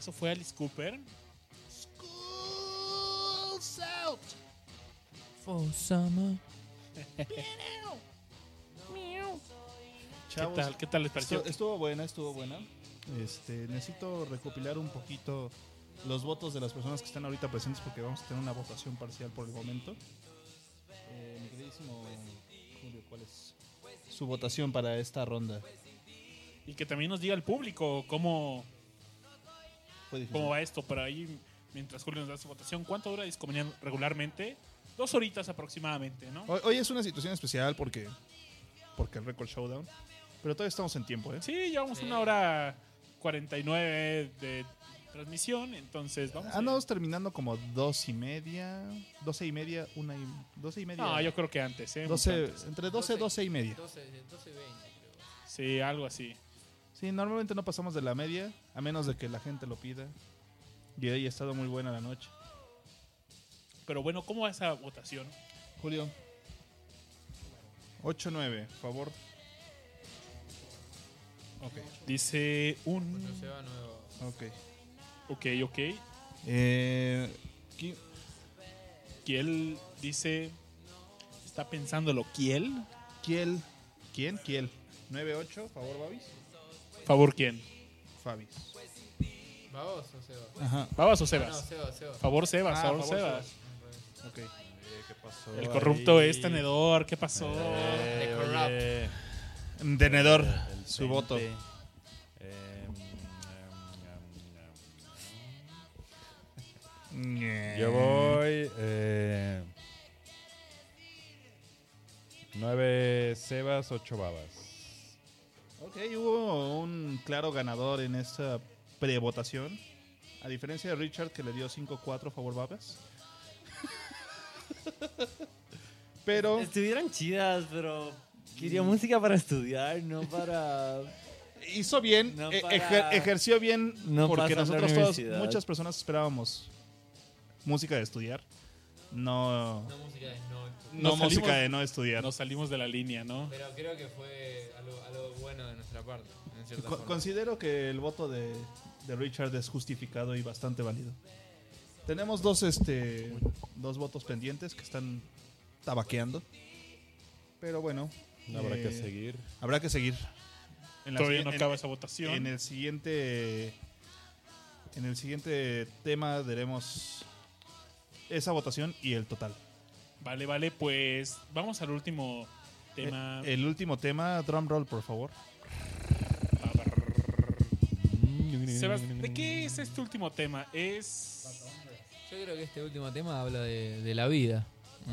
Eso fue Alice Cooper. For summer. Chavos, ¿Qué tal? ¿Qué tal les pareció? Estuvo, estuvo buena, estuvo buena. Este, necesito recopilar un poquito los votos de las personas que están ahorita presentes porque vamos a tener una votación parcial por el momento. Eh, mi queridísimo Julio, ¿cuál es su votación para esta ronda? Y que también nos diga el público cómo. Cómo va esto. Por ahí, mientras Julio nos da su votación, ¿cuánto dura Discomanía regularmente? Dos horitas aproximadamente, ¿no? Hoy, hoy es una situación especial porque porque el Record Showdown, pero todavía estamos en tiempo, ¿eh? Sí, llevamos una hora 49 de transmisión, entonces vamos. Andamos terminando como dos y media, doce y media, una y doce y media. No, yo creo que antes, ¿eh? 12, antes. entre 12 y 12 y media. 12, 12 20, creo. Sí, algo así. Sí, normalmente no pasamos de la media, a menos de que la gente lo pida. Y ahí ha estado muy buena la noche. Pero bueno, ¿cómo va esa votación? Julio. 8-9, favor. Ok, Dice un... Se va nuevo. ok. Ok, ok. Eh, qui- Kiel dice... Está pensándolo. ¿Kiel? Kiel. ¿Quién? Kiel. 9-8, favor, Babis. ¿Favor quién? Fabis. ¿Vamos o Seba? Ajá. ¿Babas o Ah, Sebas? no. Favor Sebas, Ah, favor, favor Sebas. Ok. ¿Qué pasó? El corrupto ahí? es tenedor, ¿qué pasó? Eh, corrupt. oye, Tenedor, el su voto. Eh, mm, mm, mm. Yo voy. Eh, nueve Sebas, ocho Babas. Ok, hubo un claro ganador en esta prevotación. A diferencia de Richard, que le dio 5-4 favor Babas. Pero Estuvieron chidas, pero quería música para estudiar, no para... hizo bien, No e- para- ejer- ejerció bien, no porque nosotros todos, muchas personas esperábamos música de estudiar. No, No música de no. no Nos música de no estudiar. Nos salimos de la línea, ¿no? Pero creo que fue algo, algo bueno de nuestra parte. En cierta Co- forma. considero que el voto de, de Richard es justificado y bastante válido. Tenemos dos, este, dos votos pendientes que están tabaqueando. Pero bueno. Habrá eh, que seguir. Habrá que seguir. En la Todavía no en- acaba esa votación. En el siguiente. En el siguiente tema daremos esa votación y el total. Vale, vale, pues vamos al último tema. Eh, el último tema, drum roll, por favor. Sebas, ¿de qué es este último tema? Es Yo creo que este último tema habla de, de la vida.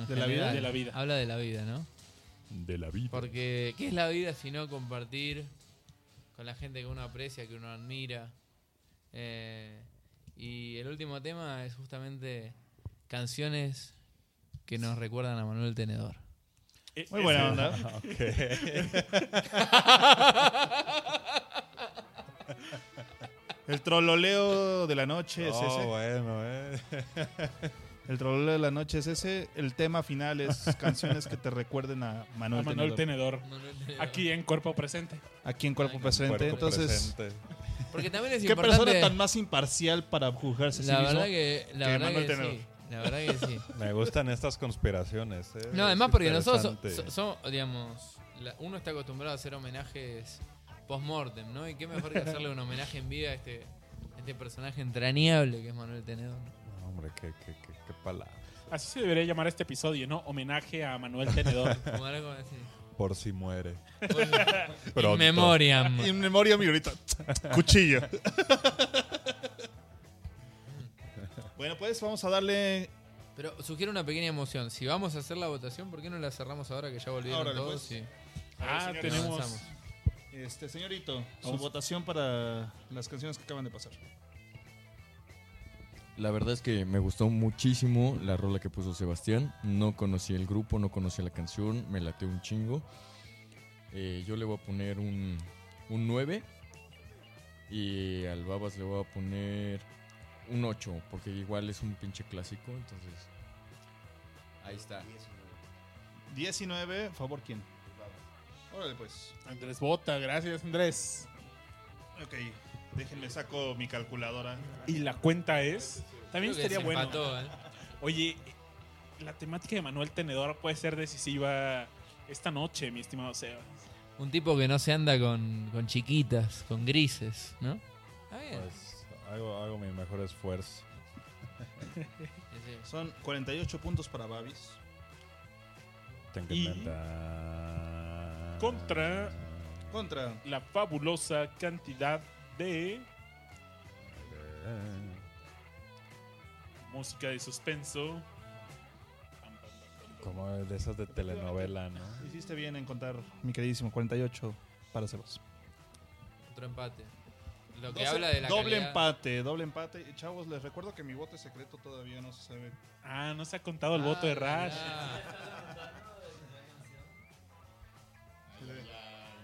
¿De la vida? De la vida. Habla de la vida, ¿no? De la vida. Porque, ¿qué es la vida si no compartir con la gente que uno aprecia, que uno admira? Eh, y el último tema es justamente canciones que nos recuerdan a Manuel Tenedor. eh, Muy buena onda. El trololeo de la noche es Oh, ese. bueno, eh. El trololeo de la noche es ese. El tema final es canciones que te recuerden a Manuel, a Manuel Tenedor. Tenedor. Manuel Tenedor. Aquí en Cuerpo Presente. Aquí en Cuerpo Presente. Cuerpo Entonces, presente. Porque también es ¿qué importante. persona tan más imparcial para juzgarse a sí la mismo? verdad que, la que verdad Manuel que Tenedor? La verdad que sí. Me gustan estas conspiraciones. eh. No, Es además porque nosotros so- interesante. so- somos, digamos, la- uno está acostumbrado a hacer homenajes post-mortem, ¿no? Y qué mejor que hacerle un homenaje en vida a este, a este personaje entrañable que es Manuel Tenedor. ¿no? Hombre, qué, qué, qué, qué palabra. Así se debería llamar este episodio, ¿no? Homenaje a Manuel Tenedor. Como algo así. Por si muere. In memoriam. En memoria mi ahorita. Cuchillo. Bueno, pues vamos a darle. Pero sugiero una pequeña emoción. Si vamos a hacer la votación, ¿por qué no la cerramos ahora que ya volvieron Órale, todos? pues. y ah, señores, tenemos. avanzamos? Este, señorito, su Vamos. votación para las canciones que acaban de pasar. La verdad es que me gustó muchísimo la rola que puso Sebastián. No conocí el grupo, no conocí la canción, me late un chingo. Eh, yo le voy a poner un, un 9 y al Babas le voy a poner un 8 porque igual es un pinche clásico, entonces ahí está. 19, favor, ¿quién? Órale, pues. Andrés Bota, gracias Andrés. Ok. Déjenme saco mi calculadora. Y la cuenta es. También Creo estaría bueno. ¿eh? Oye, la temática de Manuel Tenedor puede ser decisiva esta noche, mi estimado Sebas. Un tipo que no se anda con, con chiquitas, con grises, ¿no? Está bien. Pues hago, hago mi mejor esfuerzo. Son 48 puntos para Babis. Tengo Y- Contra- Contra La fabulosa cantidad de música de suspenso. Como de esas de telenovela, ¿no? Hiciste bien en contar, mi queridísimo, 48 para Sebas. Otro empate. Lo que habla de la doble calidad- empate, doble empate. Y, Chavos, les recuerdo que mi voto secreto todavía no se sabe. Ah, no se ha contado el voto de Rash. Ah,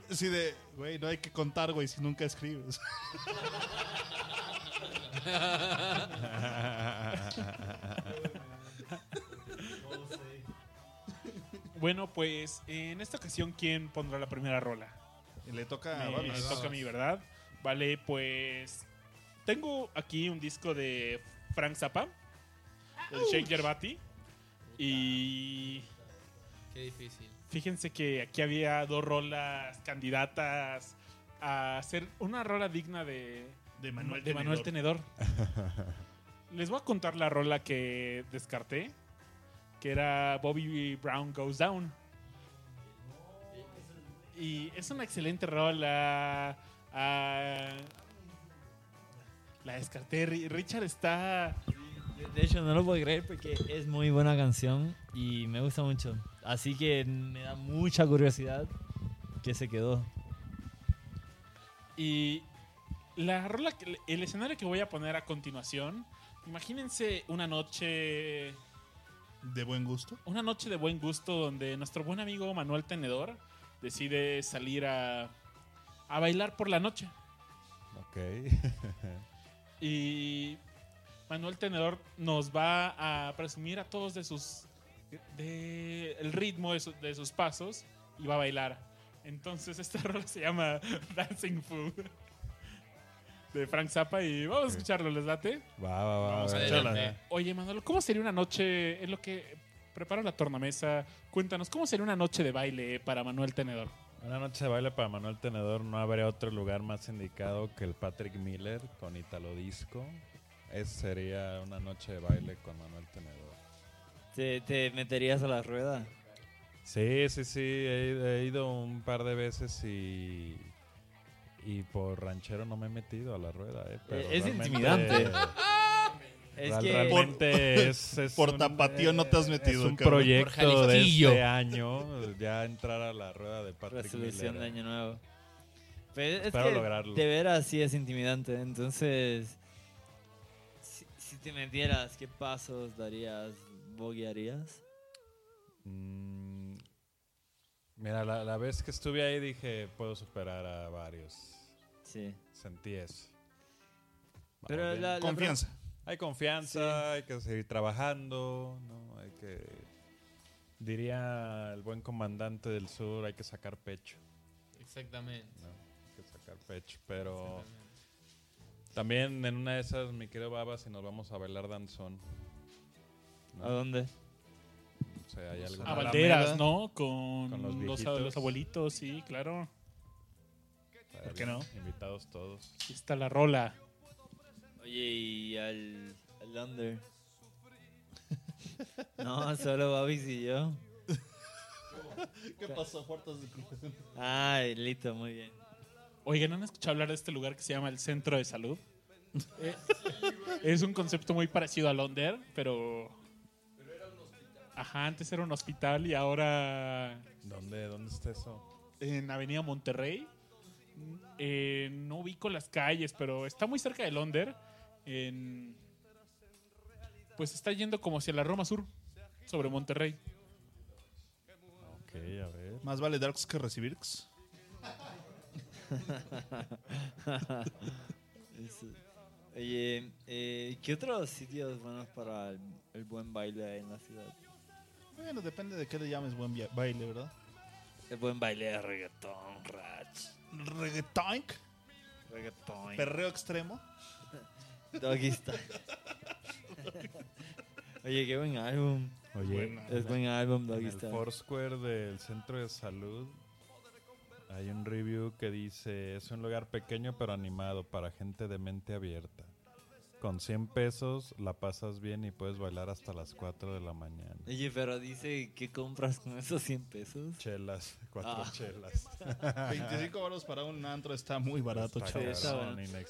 Sí, de, güey, no hay que contar, güey, si nunca escribes. Bueno, pues en esta ocasión, ¿quién pondrá la primera rola? Le toca a Me Babis. toca a mí, ¿verdad? Vale, pues tengo aquí un disco de Frank Zappa, del Shake Yerbati. Y Qué difícil. fíjense que aquí había dos rolas candidatas a hacer una rola digna de, De Manuel de Manuel Tenedor. Les voy a contar la rola que descarté, que era Bobby Brown Goes Down. Y es una excelente rola. Ah, la descarté. Ri- Richard está... De, hecho, no lo puedo creer porque es muy buena canción y me gusta mucho. Así que me da mucha curiosidad que se quedó. Y la rola, el escenario que voy a poner a continuación, imagínense una noche, De buen gusto. una noche de buen gusto donde nuestro buen amigo Manuel Tenedor decide salir a, a bailar por la noche. Ok. Y Manuel Tenedor nos va a presumir a todos de sus de el ritmo de, su- de sus pasos y va a bailar. Entonces esta rola se llama Dancing Fool de Frank Zappa y vamos a escucharlo, ¿les late? Va, va, va. Vamos a escucharla. Oye, Manuel, ¿cómo sería una noche en lo que preparo la tornamesa? Cuéntanos, ¿cómo sería una noche de baile para Manuel Tenedor? Una noche de baile para Manuel Tenedor no habría otro lugar más indicado que el Patrick Miller con Italo Disco. Esa sería una noche de baile con Manuel Tenedor. ¿Te, te meterías a la rueda? Sí, sí, sí. He, he ido un par de veces y. Y por ranchero no me he metido a la rueda, eh, pero es intimidante. Es que- realmente es, es por un, tapatío no te has metido, Es un cabrón. Por proyecto de este año ya entrar a la rueda de Patrick Resolución de Miller. Año Nuevo. Pero es Espero que lograrlo. de veras sí es intimidante. Entonces, si, si te metieras, ¿qué pasos darías? ¿Boguearías? Mm, mira, la, la vez que estuve ahí dije, puedo superar a varios. Sí. Sentí eso. Pero la Confianza. Hay confianza, hay que seguir trabajando, ¿no? Hay que... Diría el buen comandante del sur, hay que sacar pecho, Exactamente. ¿no? Hay que sacar pecho, pero... También en una de esas, mi querido Babas, y nos vamos a bailar danzón. ¿no? ¿A dónde? O sea, hay algo... A. Valderas, ¿no? Con, Con los los, abuelitos, sí, claro. ¿por qué no? Invitados todos. Aquí está la rola. Oye, y al, al under. no, solo Babis y yo. ¿Qué pasó? Puertas de. Ay, listo, muy bien. Oigan, ¿han escuchado hablar de este lugar que se llama el Centro de Salud? Eh, es un concepto muy parecido a Londres, pero... Ajá, antes era un hospital y ahora ¿Dónde, dónde está eso? en Avenida Monterrey. Eh, no ubico las calles, pero está muy cerca de Londres. En... Pues está yendo como hacia la Roma Sur, sobre Monterrey. Ok, a ver. Más vale Darks que recibir. Oye, eh, ¿qué otros sitios buenos para el, el buen baile en la ciudad? Bueno, depende de qué le llames buen baile, ¿verdad? El buen baile de reggaetón, rach. Reggaeton. Reggaeton. Perreo extremo. Doggy Style. Oye, qué buen álbum. Oye, Es buen álbum, en Doggy el Style. Foursquare del Centro de Salud hay un review que dice es un lugar pequeño pero animado para gente de mente abierta. Con 100 pesos la pasas bien y puedes bailar hasta las 4 de la mañana. Oye, pero dice, ¿qué compras con esos 100 pesos? Chelas, cuatro Ah. chelas. 25 baros para un antro está muy barato, Está chavos.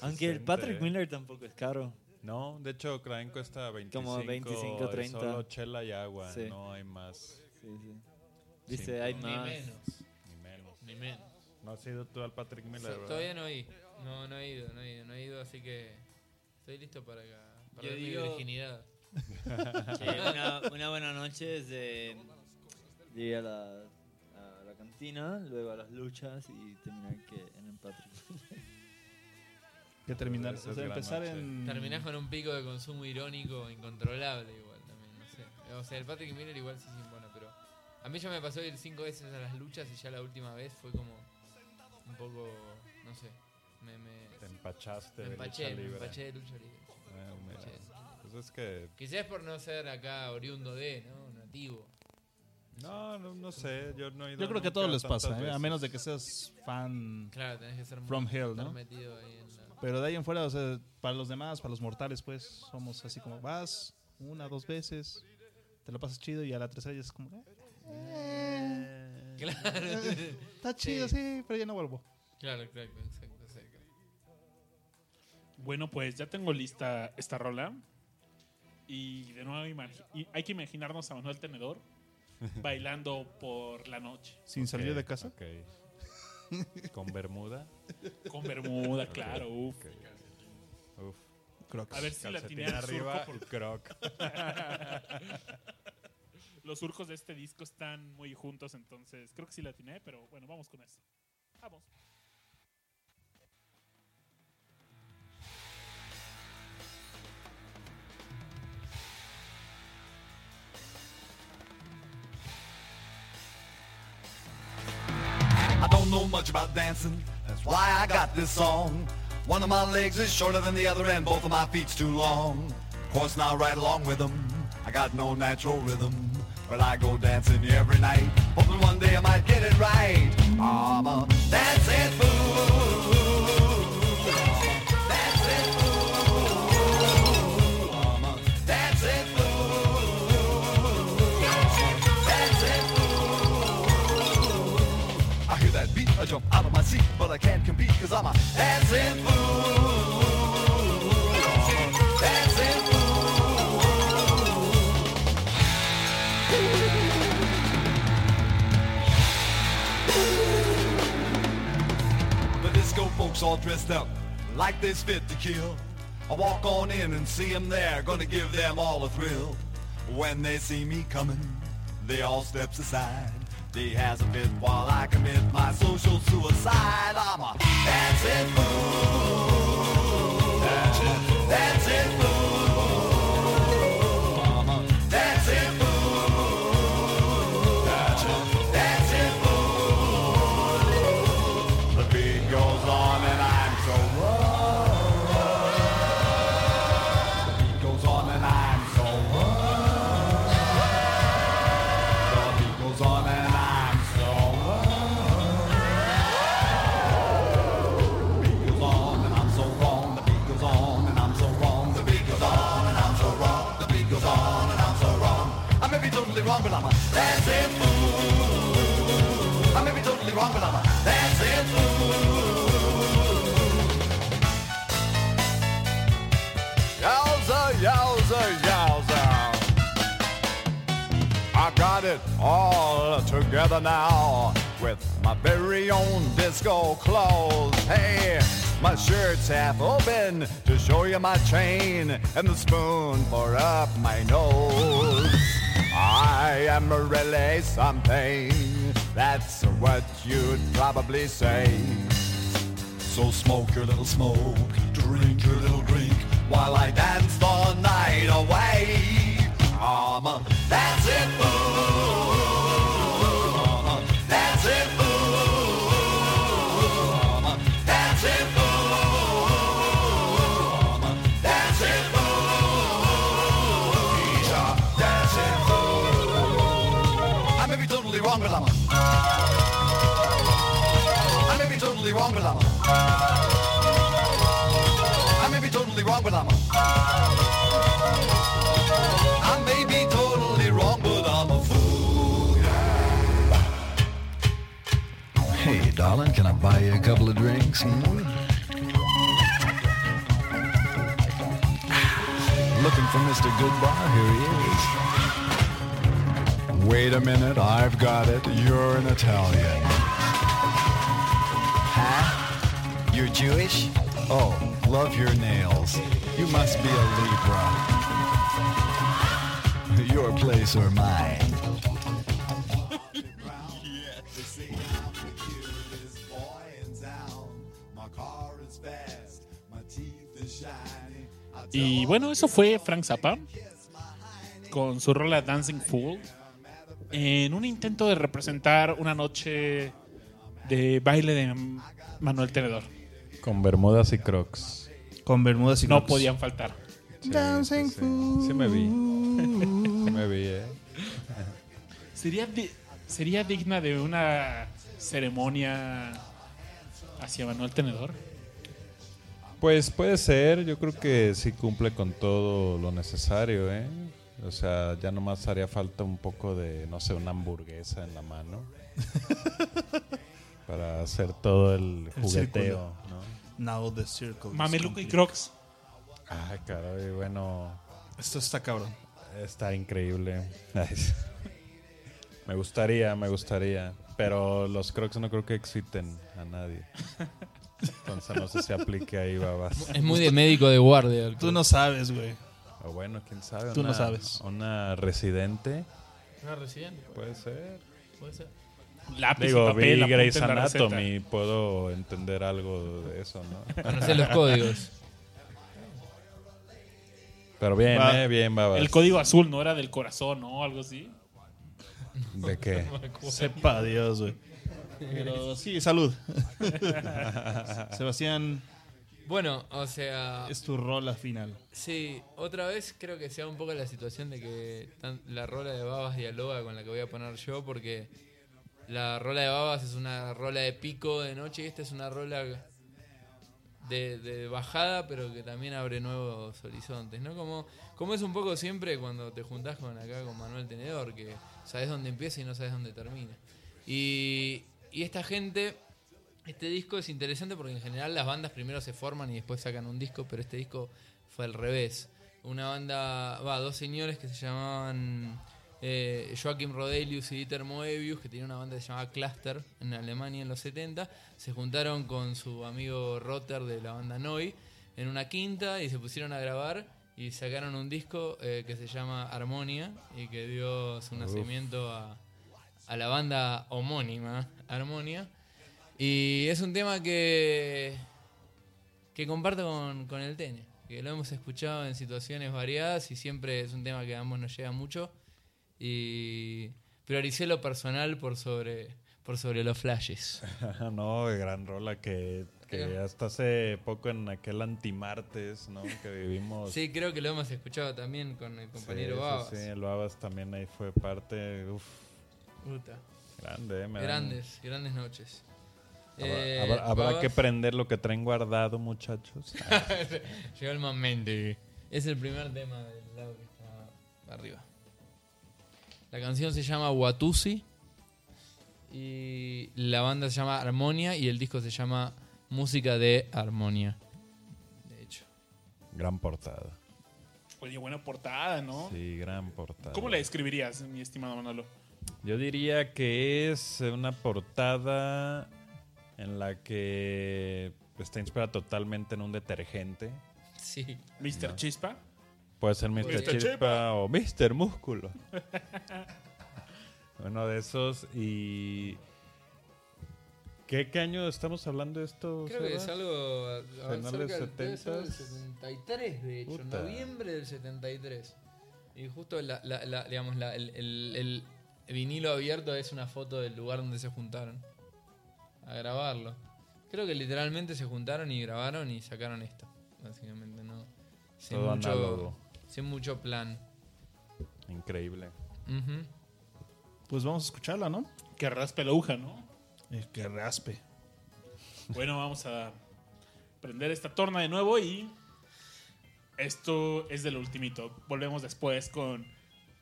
Aunque el Patrick eh. Miller tampoco es caro. No, de hecho, Crane cuesta 25, Como 25, es 30. Solo chela y agua, Sí. no hay más. Sí, sí. Dice, hay Ni más. menos. Ni menos. Ni menos. No has ido tú al Patrick Miller, ¿verdad? todavía no he No, no he ido, no he ido, no he ido, así que estoy listo para, para mi digo- virginidad. Una, una buena noche es de, ir a la, a la cantina, luego a las luchas y terminar que en el Patrick. Que terminar, o es sea, empezar noche. en... Terminás con un pico de consumo irónico incontrolable igual también, no sé. O sea, el Patrick Miller igual sí, sí, bueno, pero a mí ya me pasó ir cinco veces a las luchas y ya la última vez fue como un poco, no sé, me, me, empachaste me de empaché, lucha me libre. empaché de lucha libre. Ah, mira. Pues es que... Quizás por no ser acá oriundo de, ¿no? Nativo. No, no, no sé, yo no he ido Yo creo que a todos les pasa, ¿eh? a menos de que seas fan Claro, tenés que ser muy- From Hell, ¿no? metido ahí en la- Pero de ahí en fuera, o sea, para los demás, para los mortales, pues, somos así como vas una, dos veces, te lo pasas chido y a la tercera ya es como, eh, Claro. está chido, sí. pero ya no vuelvo. Claro, claro. Bueno, pues ya tengo lista esta rola. Y de nuevo hay que imaginarnos a Manuel Tenedor bailando por la noche. Sin salir de casa. Ok. Con Bermuda. Con bermuda, claro, uf. Ok. Uf. Crocs. A ver si la tiene arriba y croc. Los surcos de este disco están muy juntos, entonces creo que sí la atiné, pero bueno, vamos con eso. Vamos. Much about dancing, that's why I got this song. One of my legs is shorter than the other and both of my feet's too long. Of course, now right along with them, I got no natural rhythm. But I go dancing every night, hoping one day I might get it right. I'm a dancing fool. But I can't compete cause I'm a dancing fool. Dancing fool. The disco folks all dressed up like they's fit to kill. I walk on in and see them there, gonna give them all a thrill. When they see me coming, they all steps aside. They has a fit while I commit my social suicide. I'm a dancing fool. Dancing, dancing fool. Wrong, but I'm a dancing fool. I may be totally wrong, but I'm a dancing fool. Yowza, yowza, yowza. I got it all together now with my very own disco clothes. Hey, my shirt's half open to show you my chain and the spoon for up my nose. I am really something. That's what you'd probably say. So smoke your little smoke, drink your little drink, while I dance the night away. I'm a dancing wrong, but I'm a. I may be totally wrong, but I'm a fool. Hey, darling, can I buy you a couple of drinks? Hmm? Looking for Mr. Goodbar? Here he is. Wait a minute, I've got it. You're an Italian. Huh? You're Jewish? Oh, love your nails. You must be a Libra. Your place or mine. Y bueno, eso fue Frank Zappa con su rola Dancing Fool en un intento de representar una noche de baile de Manuel Tenedor. Con bermudas y crocs. Con bermudas y No crocs. podían faltar. Sí, sí, sí. Sí me vi. Sí me vi, eh. Sería, di- sería digna de una ceremonia hacia Manuel Tenedor. Pues puede ser, yo creo que sí cumple con todo lo necesario, ¿eh? O sea, ya nomás haría falta un poco de, no sé, una hamburguesa en la mano. para hacer todo el El jugueteo, círculo. ¿No? Now the circle. Mameluco y. Crocs. Ah, caray, bueno, Esto está cabrón. está increíble. Me gustaría, me gustaría. Pero los crocs no creo que exciten a nadie. Entonces no sé si aplique ahí, babas. Es muy de médico de guardia. Tú no sabes, güey. O bueno, quién sabe. Tú no sabes. Una residente, Una residente. puede ser. Puede ser. Lápiz Digo, y papel. vi Grey's. Anatomy, puedo entender algo de eso, ¿no? Conocer los códigos. Pero bien, Va- eh, bien, babas. El código azul no era del corazón, ¿no? Algo así. ¿De qué? Sepa Dios, güey. Pero sí, salud. Sebastián, Bueno, o sea. es tu rola final. Sí, otra vez creo que sea un poco la situación de que tan- la rola de Babas dialoga con la que voy a poner yo, porque la rola de Babas es una rola de pico de noche y esta es una rola de, de bajada, pero que también abre nuevos horizontes, ¿no? Como, como es un poco siempre cuando te juntás con acá con Manuel Tenedor, que sabes dónde empieza y no sabes dónde termina. Y, y esta gente, este disco es interesante porque en general las bandas primero se forman y después sacan un disco, pero este disco fue al revés. Una banda, va, dos señores que se llamaban eh, Joachim Rodelius y Dieter Moebius, que tenían una banda que se llamaba Cluster en Alemania en los 70, se juntaron con su amigo Rotter de la banda Noi en una quinta y se pusieron a grabar y sacaron un disco eh, que se llama Harmonia y que dio su nacimiento a, a la banda homónima Harmonia. Y es un tema que, que comparto con, con el Tene, que lo hemos escuchado en situaciones variadas y siempre es un tema que a ambos nos llega mucho. Y prioricé lo personal por sobre, por sobre los flashes. no, gran rola que, que hasta hace poco en aquel antimartes, ¿no? Que vivimos. Sí, creo que lo hemos escuchado también con el compañero Sí, Babas. Sí, el Babas también ahí fue parte. Uf, Puta. grande, ¿eh? Me dan- Grandes, grandes noches. Habrá, Eh, habrá- que prender lo que traen guardado, muchachos. Llegó el momento. Es el primer tema del lado que está arriba. La canción se llama Watusi. Y la banda se llama Armonia. Y el disco se llama Música de Armonia. De hecho. gran portada. Oye, buena portada, ¿no? Sí, gran portada. ¿Cómo la describirías, mi estimado Manolo? Yo diría que es una portada en la que está inspirada totalmente en un detergente. Sí. ¿Mr. Chispa? Puede ser Mr. Mr. Chispa, o Mr. Músculo. Uno de esos y... ¿Qué, qué año estamos hablando de esto? Creo que es algo. a- a- Finales cerca del- debe ser del 70s. 73, de hecho. Puta. Noviembre del 73. Y justo la, la- la- digamos, la- el, el- el vinilo abierto es una foto del lugar donde se juntaron a grabarlo. Creo que literalmente se juntaron y grabaron y sacaron esto. Básicamente, ¿no? Sin, Todo mucho, análogo. Sin mucho plan. Increíble. Pues vamos a escucharla, ¿no? Que raspe la aguja, ¿no? Eh, que raspe. Bueno, vamos a prender esta torna de nuevo y esto es del ultimito. Volvemos después con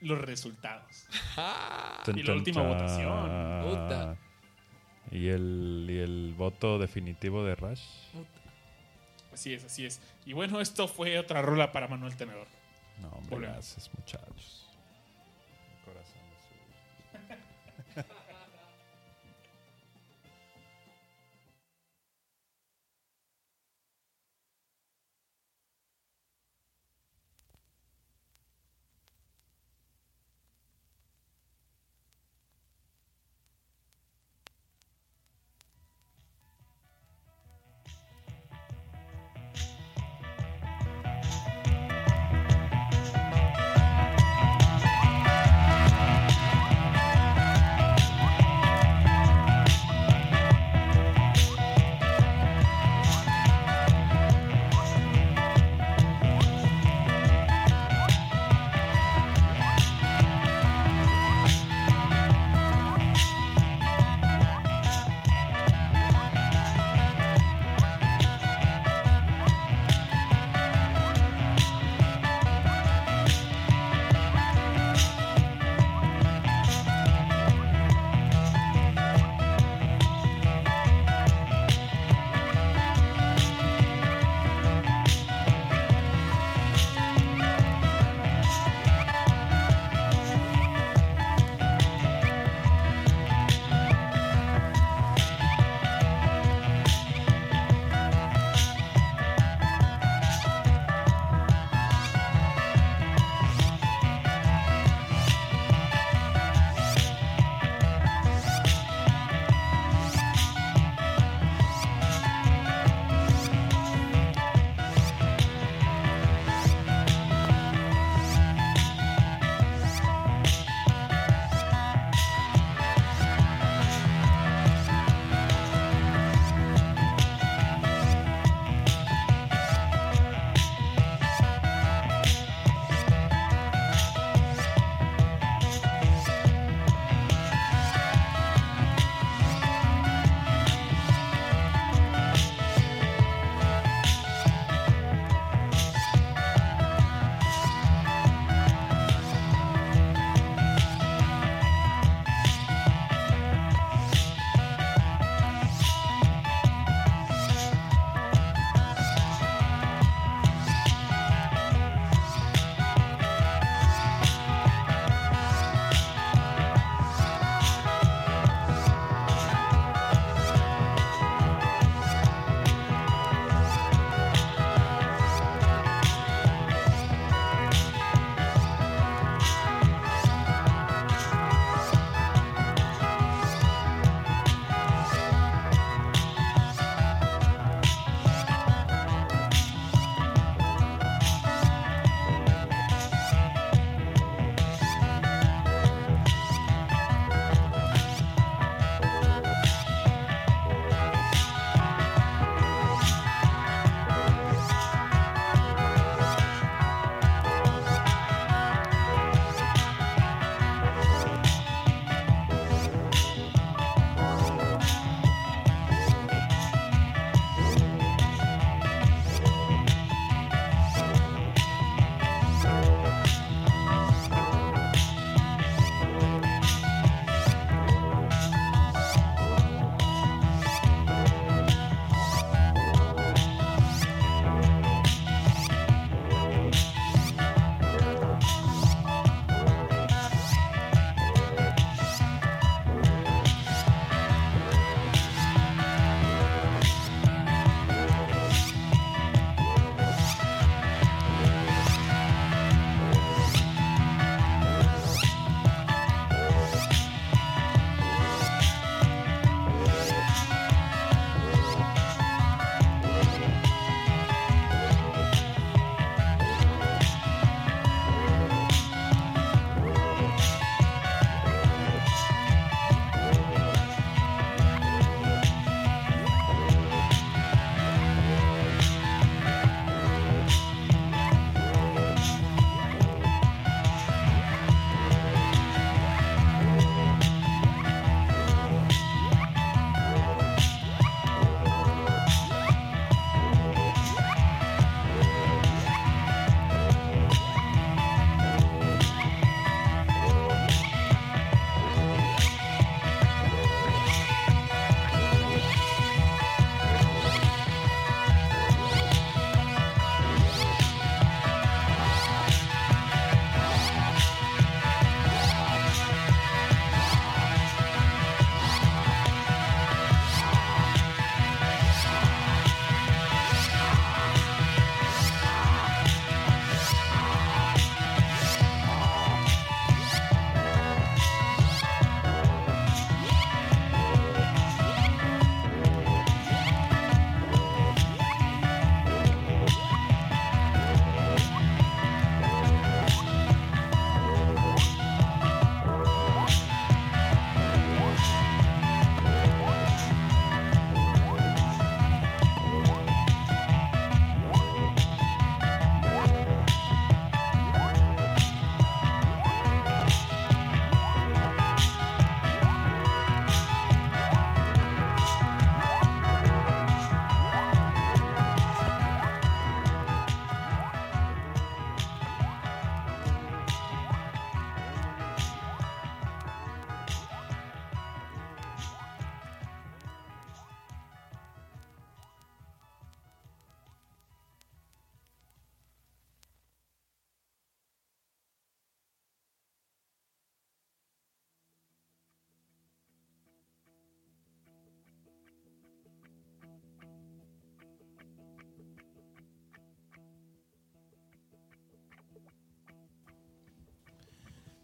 los resultados. Y la última votación. Puta. ¿Y el, ¿Y el voto definitivo de Rush? Así es, así es. Y bueno, esto fue otra rola para Manuel Tenedor. No, hombre, gracias, muchachos.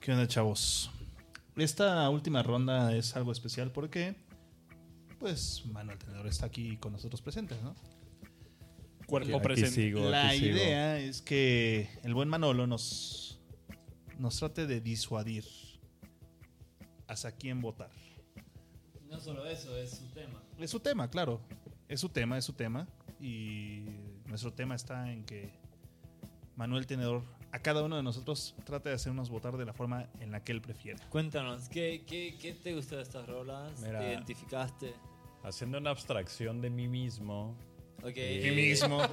¿Qué onda, chavos? Esta última ronda es algo especial porque, pues, Manuel Tenedor está aquí con nosotros presentes, ¿no? Cuerpo Aquí presente. sigo, La aquí sigo. idea es que el buen Manolo nos, nos trate de disuadir hacia quién votar. No solo eso, es su tema. Es su tema, claro. Es su tema, es su tema. Y nuestro tema está en que Manuel Tenedor, a cada uno de nosotros, trate de hacernos votar de la forma en la que él prefiere. Cuéntanos, ¿qué, qué, qué te gustó de estas rolas? Mira. ¿Te identificaste? Haciendo una abstracción de mí mismo. Ok. Mí mismo.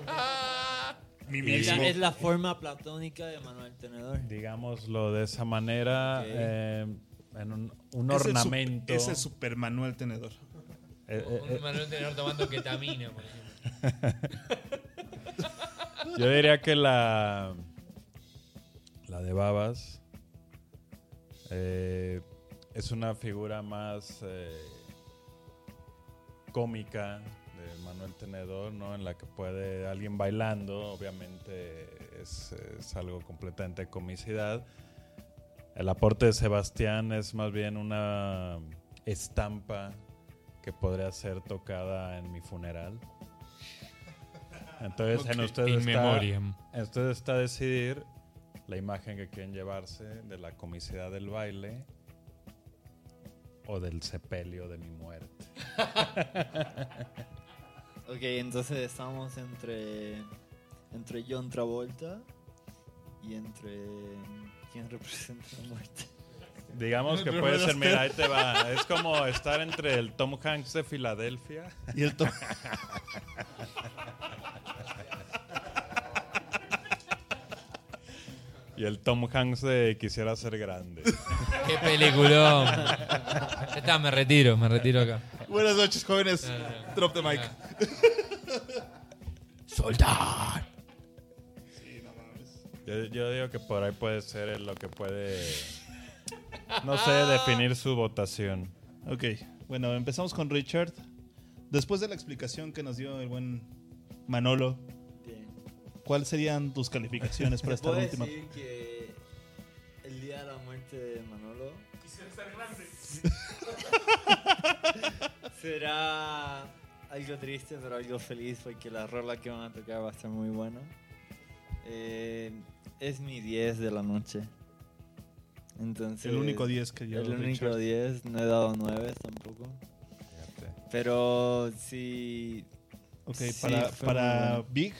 Mí Es la, mismo. es la forma platónica de Manuel Tenedor. Digámoslo de esa manera. Eh, en un, un Es el ornamento. Es el super Manuel Tenedor. Eh, eh, Un Manuel Tenedor tomando ketamina, por ejemplo. Yo diría que la. La de Babas. eh, es una figura más. eh, cómica de Manuel Tenedor, ¿no? En la que puede alguien bailando, obviamente es, es algo completamente de comicidad. El aporte de Sebastián es más bien una estampa que podría ser tocada en mi funeral. Entonces, en ustedes está, en ustedes está decidir la imagen que quieren llevarse de la comicidad del baile o del sepelio de mi muerte. Ok, entonces estamos entre, entre John Travolta y entre... ¿Quién representa la muerte? Digamos que puede ser, mira, ahí te va. Es como estar entre el Tom Hanks de Filadelfia Y el to- y el Tom Hanks de Quisiera ser grande. Qué peliculón. Ya está, me retiro, me retiro acá. Buenas noches, jóvenes. Drop the mic. Soltar. Yo, yo digo que por ahí puede ser lo que puede, no sé, definir su votación. Ok, bueno, empezamos con Richard. Después de la explicación que nos dio el buen Manolo. ¿Cuáles serían tus calificaciones para ¿Te esta última? decir que el día de la muerte de Manolo será algo triste pero algo feliz porque la rola que van a tocar va a estar muy buena. Eh, es mi 10 de la noche. Entonces, El único 10 que dio El único Richard. 10, no he dado 9 tampoco. Pero sí. Ok, sí, para, para. Big,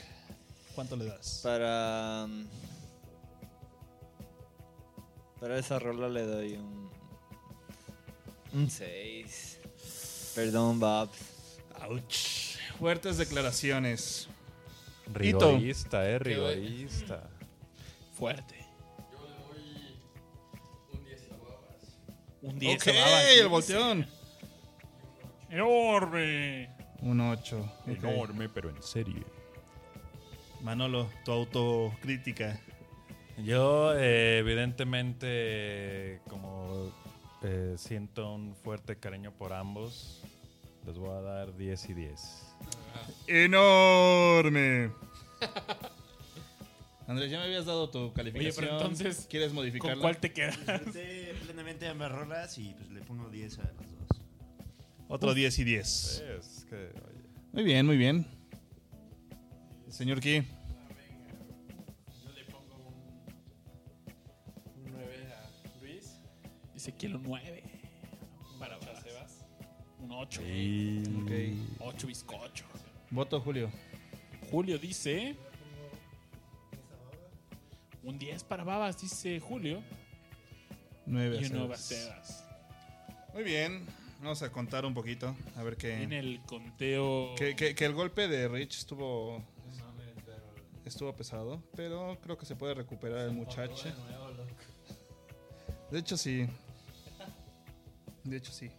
¿cuánto le das? Para. mm, Para esa rola le doy un. Un 6. Perdón, Babs. Ouch. Fuertes declaraciones. Rigorista, eh, rigorista. Fuerte. Un 10 a babas. Un 10 Ok, a Babas, el volteón. Enorme. Un 8. Enorme, pero en serio. Manolo, tu autocrítica. Yo, eh, evidentemente, como eh, siento un fuerte cariño por ambos, les voy a dar 10 y 10. Enorme. Andrés, ya me habías dado tu calificación. Oye, pero entonces, ¿Quieres modificarla? ¿Con cuál te quedas? Disfruté plenamente ambas rolas y pues le pongo 10 a las dos. Otro 10 y 10. Es que, oye, Muy bien, muy bien. Señor Ki. Yo le pongo un, un 9 a Luis. Dice quiero un 9. Para Sebas. Un 8. y- 8 bizcocho. Voto, Julio. Julio dice. Un 10 para Babas, dice Julio. 9 Y a un 9 a Sebas. Sebas. Muy bien. Vamos a contar un poquito. A ver qué. En el conteo. Que, que- que el golpe de Rich estuvo. Estuvo pesado. Pero creo que se puede recuperar el muchacho. De hecho, sí. De hecho, sí.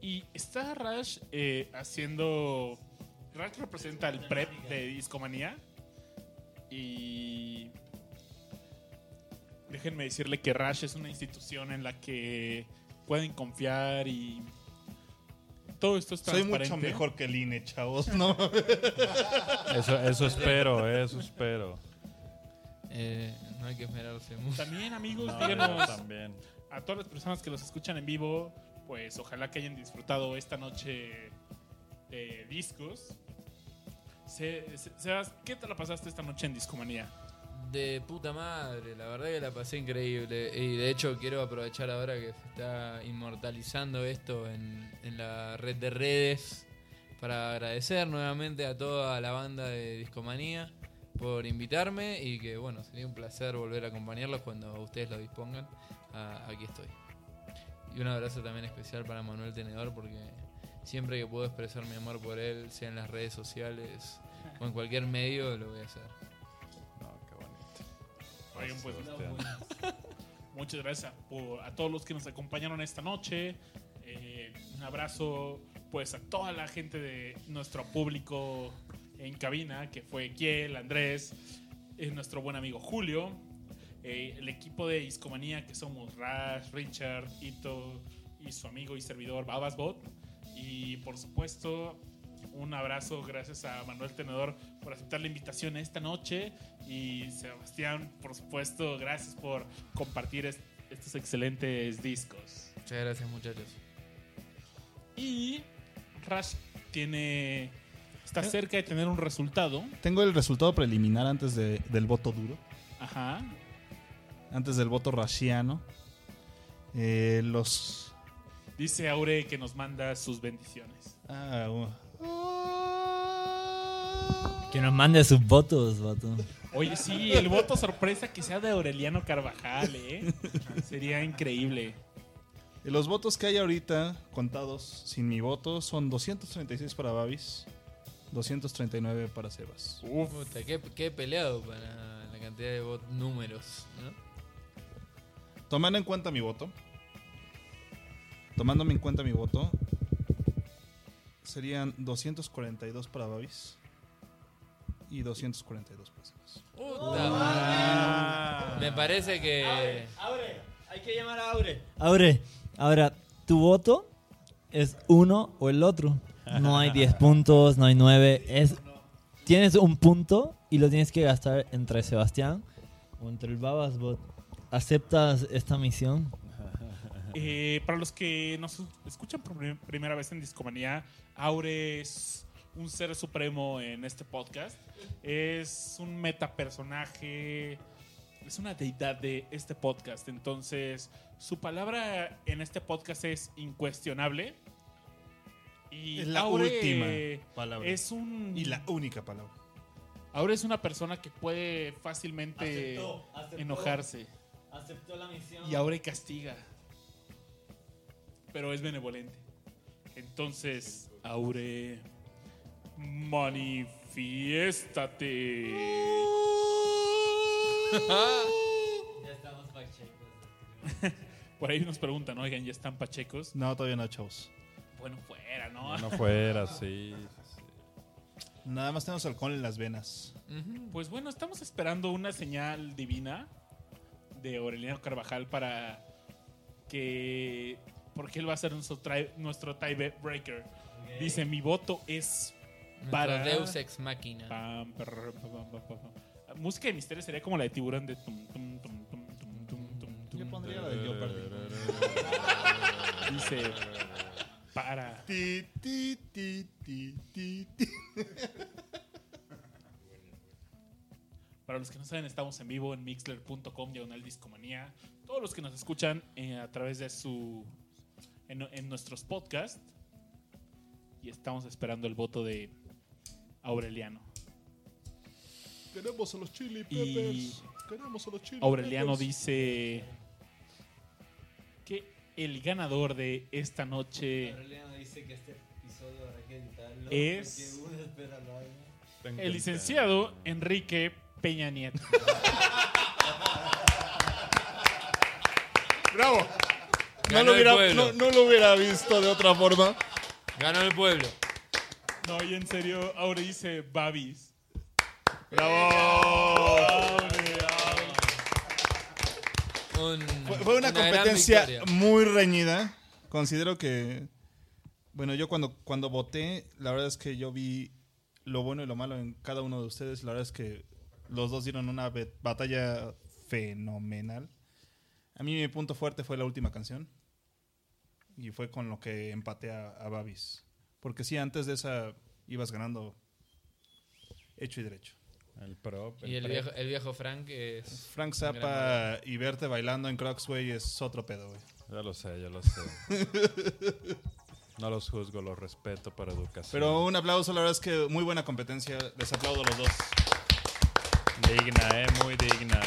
Y está Rash eh, haciendo. Rash representa el prep de Discomanía. Y. Déjenme decirle que Rash es una institución en la que pueden confiar y. Todo esto es Soy transparente. mucho mejor que el INE, chavos. No. Eso, eso espero, eh, eso espero. Eh, no hay que esmerarse mucho. También, amigos, No, díganos también. a todas las personas que los escuchan en vivo, pues ojalá que hayan disfrutado esta noche de discos. Se- se- Sebas, ¿qué te la pasaste esta noche en Discomanía? De puta madre, la verdad que la pasé increíble. Y de hecho quiero aprovechar ahora que se está inmortalizando esto en, en la red de redes para agradecer nuevamente a toda la banda de Discomanía por invitarme y que bueno, sería un placer volver a acompañarlos cuando ustedes lo dispongan. Aquí estoy. Y un abrazo también especial para Manuel Tenedor porque siempre que puedo expresar mi amor por él, sea en las redes sociales o en cualquier medio, lo voy a hacer. Qué bonito. Oigan, pues, muchas gracias por- a todos los que nos acompañaron esta noche. Eh, un abrazo pues a toda la gente de nuestro público en cabina, que fue Kiel, Andrés, eh, nuestro buen amigo Julio, eh, el equipo de Discomanía, que somos Rash, Richard, Ito y su amigo y servidor Babasbot. Y por supuesto, un abrazo gracias a Manuel Tenedor por aceptar la invitación esta noche. Y Sebastián, por supuesto, gracias por compartir est- estos excelentes discos. Muchas gracias muchachos. Y Rash tiene. Está cerca de tener un resultado. Tengo el resultado preliminar antes de- del voto duro. Ajá. Antes del voto raciano. Eh, los. Dice Aure que nos manda sus bendiciones. Ah, uh, Que nos mande sus votos, vato. Oye, sí, el voto sorpresa que sea de Aureliano Carvajal, ¿eh? Sería increíble. los votos que hay ahorita contados sin mi voto son 236 para Babis, 239 para Sebas. Puta, qué, qué peleado para la cantidad de vot- números, ¿no? Tomando en cuenta mi voto, tomándome en cuenta mi voto, serían 242 para Babis y 242 para Sebas. Puta madre. Me parece que. Aure, hay que llamar a Aure. Aure, ahora, tu voto es uno o el otro. No hay 10 puntos, no hay 9. Es, tienes un punto y lo tienes que gastar entre Sebastián o entre el Babasbot. ¿Aceptas esta misión? Eh, para los que nos escuchan por prim- primera vez en Discomanía, Aure es un ser supremo en este podcast. Es un metapersonaje, es una deidad de este podcast. Entonces, su palabra en este podcast es incuestionable. Y Es la Aure última palabra. Es un. Y la única palabra. Aure es una persona que puede fácilmente Aceptó, aceptó. enojarse. Aceptó la misión. Y Aure castiga. Pero es benevolente. Entonces, Aure, manifiéstate. Ya estamos pachecos. Por ahí nos preguntan, oigan, ¿ya están pachecos? No, todavía no, chavos. Bueno, fuera, ¿no? No fuera, sí. Nada más tenemos alcohol en las venas. Pues bueno, estamos esperando una señal divina de Aureliano Carvajal para que porque él va a ser nuestro, nuestro Dice, mi voto es para... Nuestro Deus Ex Máquina. Música de misterio sería como la de tiburón de... Tum, tum, tum, tum, tum, Yo pondría la de Joe Dice, para... Ti, ti. Para los que no saben, estamos en vivo en mixler.com, diagonal discomanía. Todos los que nos escuchan eh, a través de su en, en nuestros podcasts. Y estamos esperando el voto de Aureliano. Queremos a los chili Y- peppers. Queremos a los chili Aureliano peppers. dice que el ganador de esta noche Aureliano dice que este episodio habrá que editarlo. Es- porque uno espera lo haga. el licenciado Enrique Peña Nieto. ¡Bravo! No lo, hubiera, no, no lo hubiera visto de otra forma. Ganó el pueblo. No, y en serio, ahora dice Babis. ¡Bravo! Un- Fue, fue una, competencia muy reñida. Considero que. Bueno, yo cuando, cuando voté, la verdad es que yo vi lo bueno y lo malo en cada uno de ustedes. La verdad es que Los dos dieron una batalla fenomenal. A mí mi punto fuerte fue la última canción. Y fue con lo que empaté a, a Babis. Porque sí, antes de esa ibas ganando hecho y derecho. El prop. Y el viejo, el viejo Frank es. Frank Zappa y verte bailando en Crocs, güey, es otro pedo, güey. Ya lo sé, ya lo sé. no los juzgo, los respeto para educación. Pero un aplauso, la verdad es que muy buena competencia. Les aplaudo a los dos. Digna, eh, muy digna.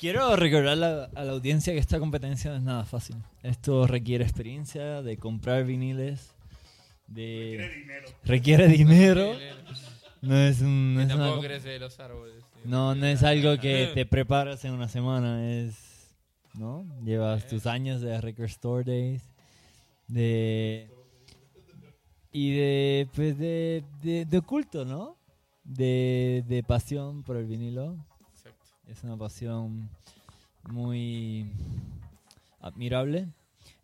Quiero recordar a la, a la audiencia que esta competencia no es nada fácil. Esto requiere experiencia de comprar viniles, de requiere dinero. No es un no Que es una tampoco co- crece de los árboles. no, no es algo que te preparas en una semana, es ¿no? Llevas tus años de Record Store Days de y de pues de, de, de culto, ¿no? De, de pasión por el vinilo. Es una pasión muy admirable.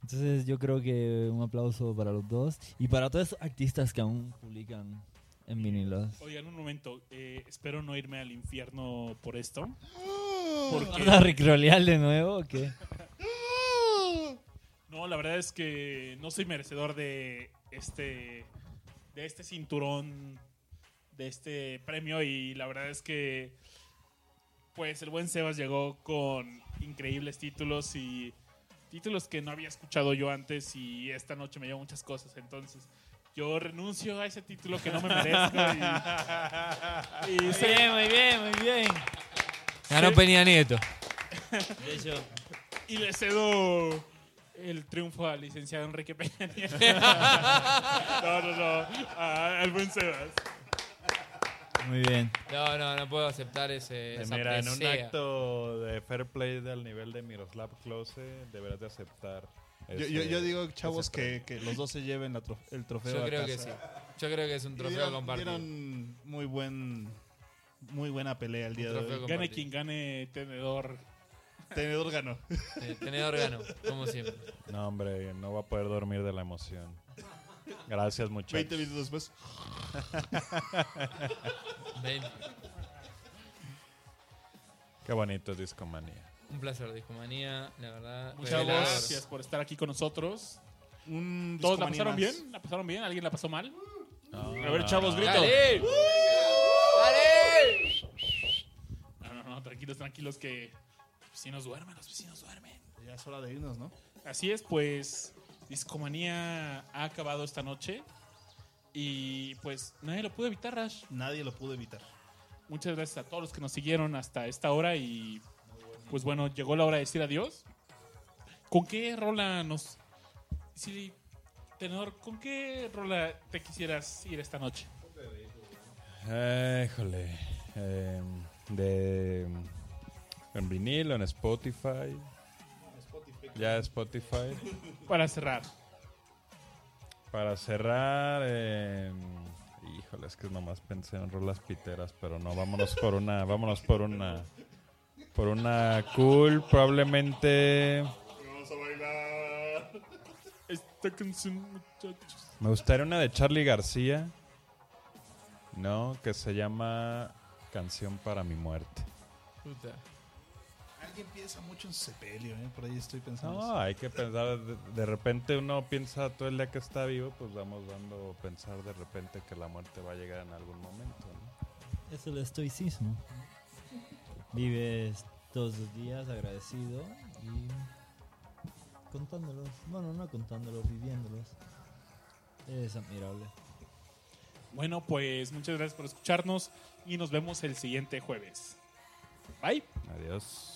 Entonces yo creo que un aplauso para los dos y para todos esos artistas que aún publican en vinilos. Oigan, un momento. eh, espero no irme al infierno por esto. Porque. ¿Vas a recrolear de nuevo o qué? No, la verdad es que no soy merecedor de este de este cinturón de este premio y la verdad es que pues el buen Sebas llegó con increíbles títulos y títulos que no había escuchado yo antes y esta noche me llevo muchas cosas, entonces yo renuncio a ese título que no me merezco y, y Muy se- bien, muy bien, muy bien. Ganó. Peña Nieto. De hecho, y le cedo el triunfo al licenciado Enrique Peña Nieto. no, no, no, al buen Sebas. Muy bien. No, no, no puedo aceptar ese. Eh, esa mira, en un acto de fair play del nivel de Miroslav Klose, deberás de aceptar. Yo, ese- yo, yo digo, chavos, que, que los dos se lleven la tro- el trofeo. Yo a creo que sí. Yo creo que es un trofeo dieron- compartido. dieron muy buen muy buena pelea el día de trofeo hoy. compartido. Gane quien gane tenedor. Tenedor ganó. Sí, tenedor ganó, como siempre. No, hombre, no va a poder dormir de la emoción. Gracias, muchachos. 20 minutos después. Ven. Qué bonito es Discomanía. Un placer, Discomanía, la verdad. Muchas revelador. gracias por estar aquí con nosotros. Un ¿Todos la pasaron más. bien? ¿La pasaron bien? ¿Alguien la pasó mal? No, A ver, chavos, grito. ¡Dale! ¡Dale! No, no, no, tranquilos, tranquilos que los vecinos duermen, los vecinos duermen. Ya es hora de irnos, ¿no? Así es, pues Discomanía ha acabado esta noche y pues nadie lo pudo evitar, Rash. Nadie lo pudo evitar. Muchas gracias a todos los que nos siguieron hasta esta hora y pues bueno, llegó la hora de decir adiós. ¿Con qué rola nos... Sí, tenor, ¿con qué rola te quisieras ir esta noche? Eh, híjole. eh, de. En vinilo, en Spotify. Ya Spotify. Para cerrar. Para cerrar. eh, híjole, es que nomás pensé en rolas piteras, pero no, vámonos por una. Vámonos por una. Por una cool, probablemente. Vamos a bailar. Esta canción, muchachos. Me gustaría una de Charlie García. No, que se llama Canción para mi muerte. Puta. Alguien piensa mucho en sepelio, ¿eh? Por ahí estoy pensando. No, hay que pensar, de, de repente uno piensa todo el día que está vivo, pues vamos dando a pensar de repente que la muerte va a llegar en algún momento. ¿no? Es el estoicismo. Vives todos los días agradecido y contándolos. Bueno, no contándolos, viviéndolos. Es admirable. Bueno, pues muchas gracias por escucharnos y nos vemos el siguiente jueves. Bye. Adiós.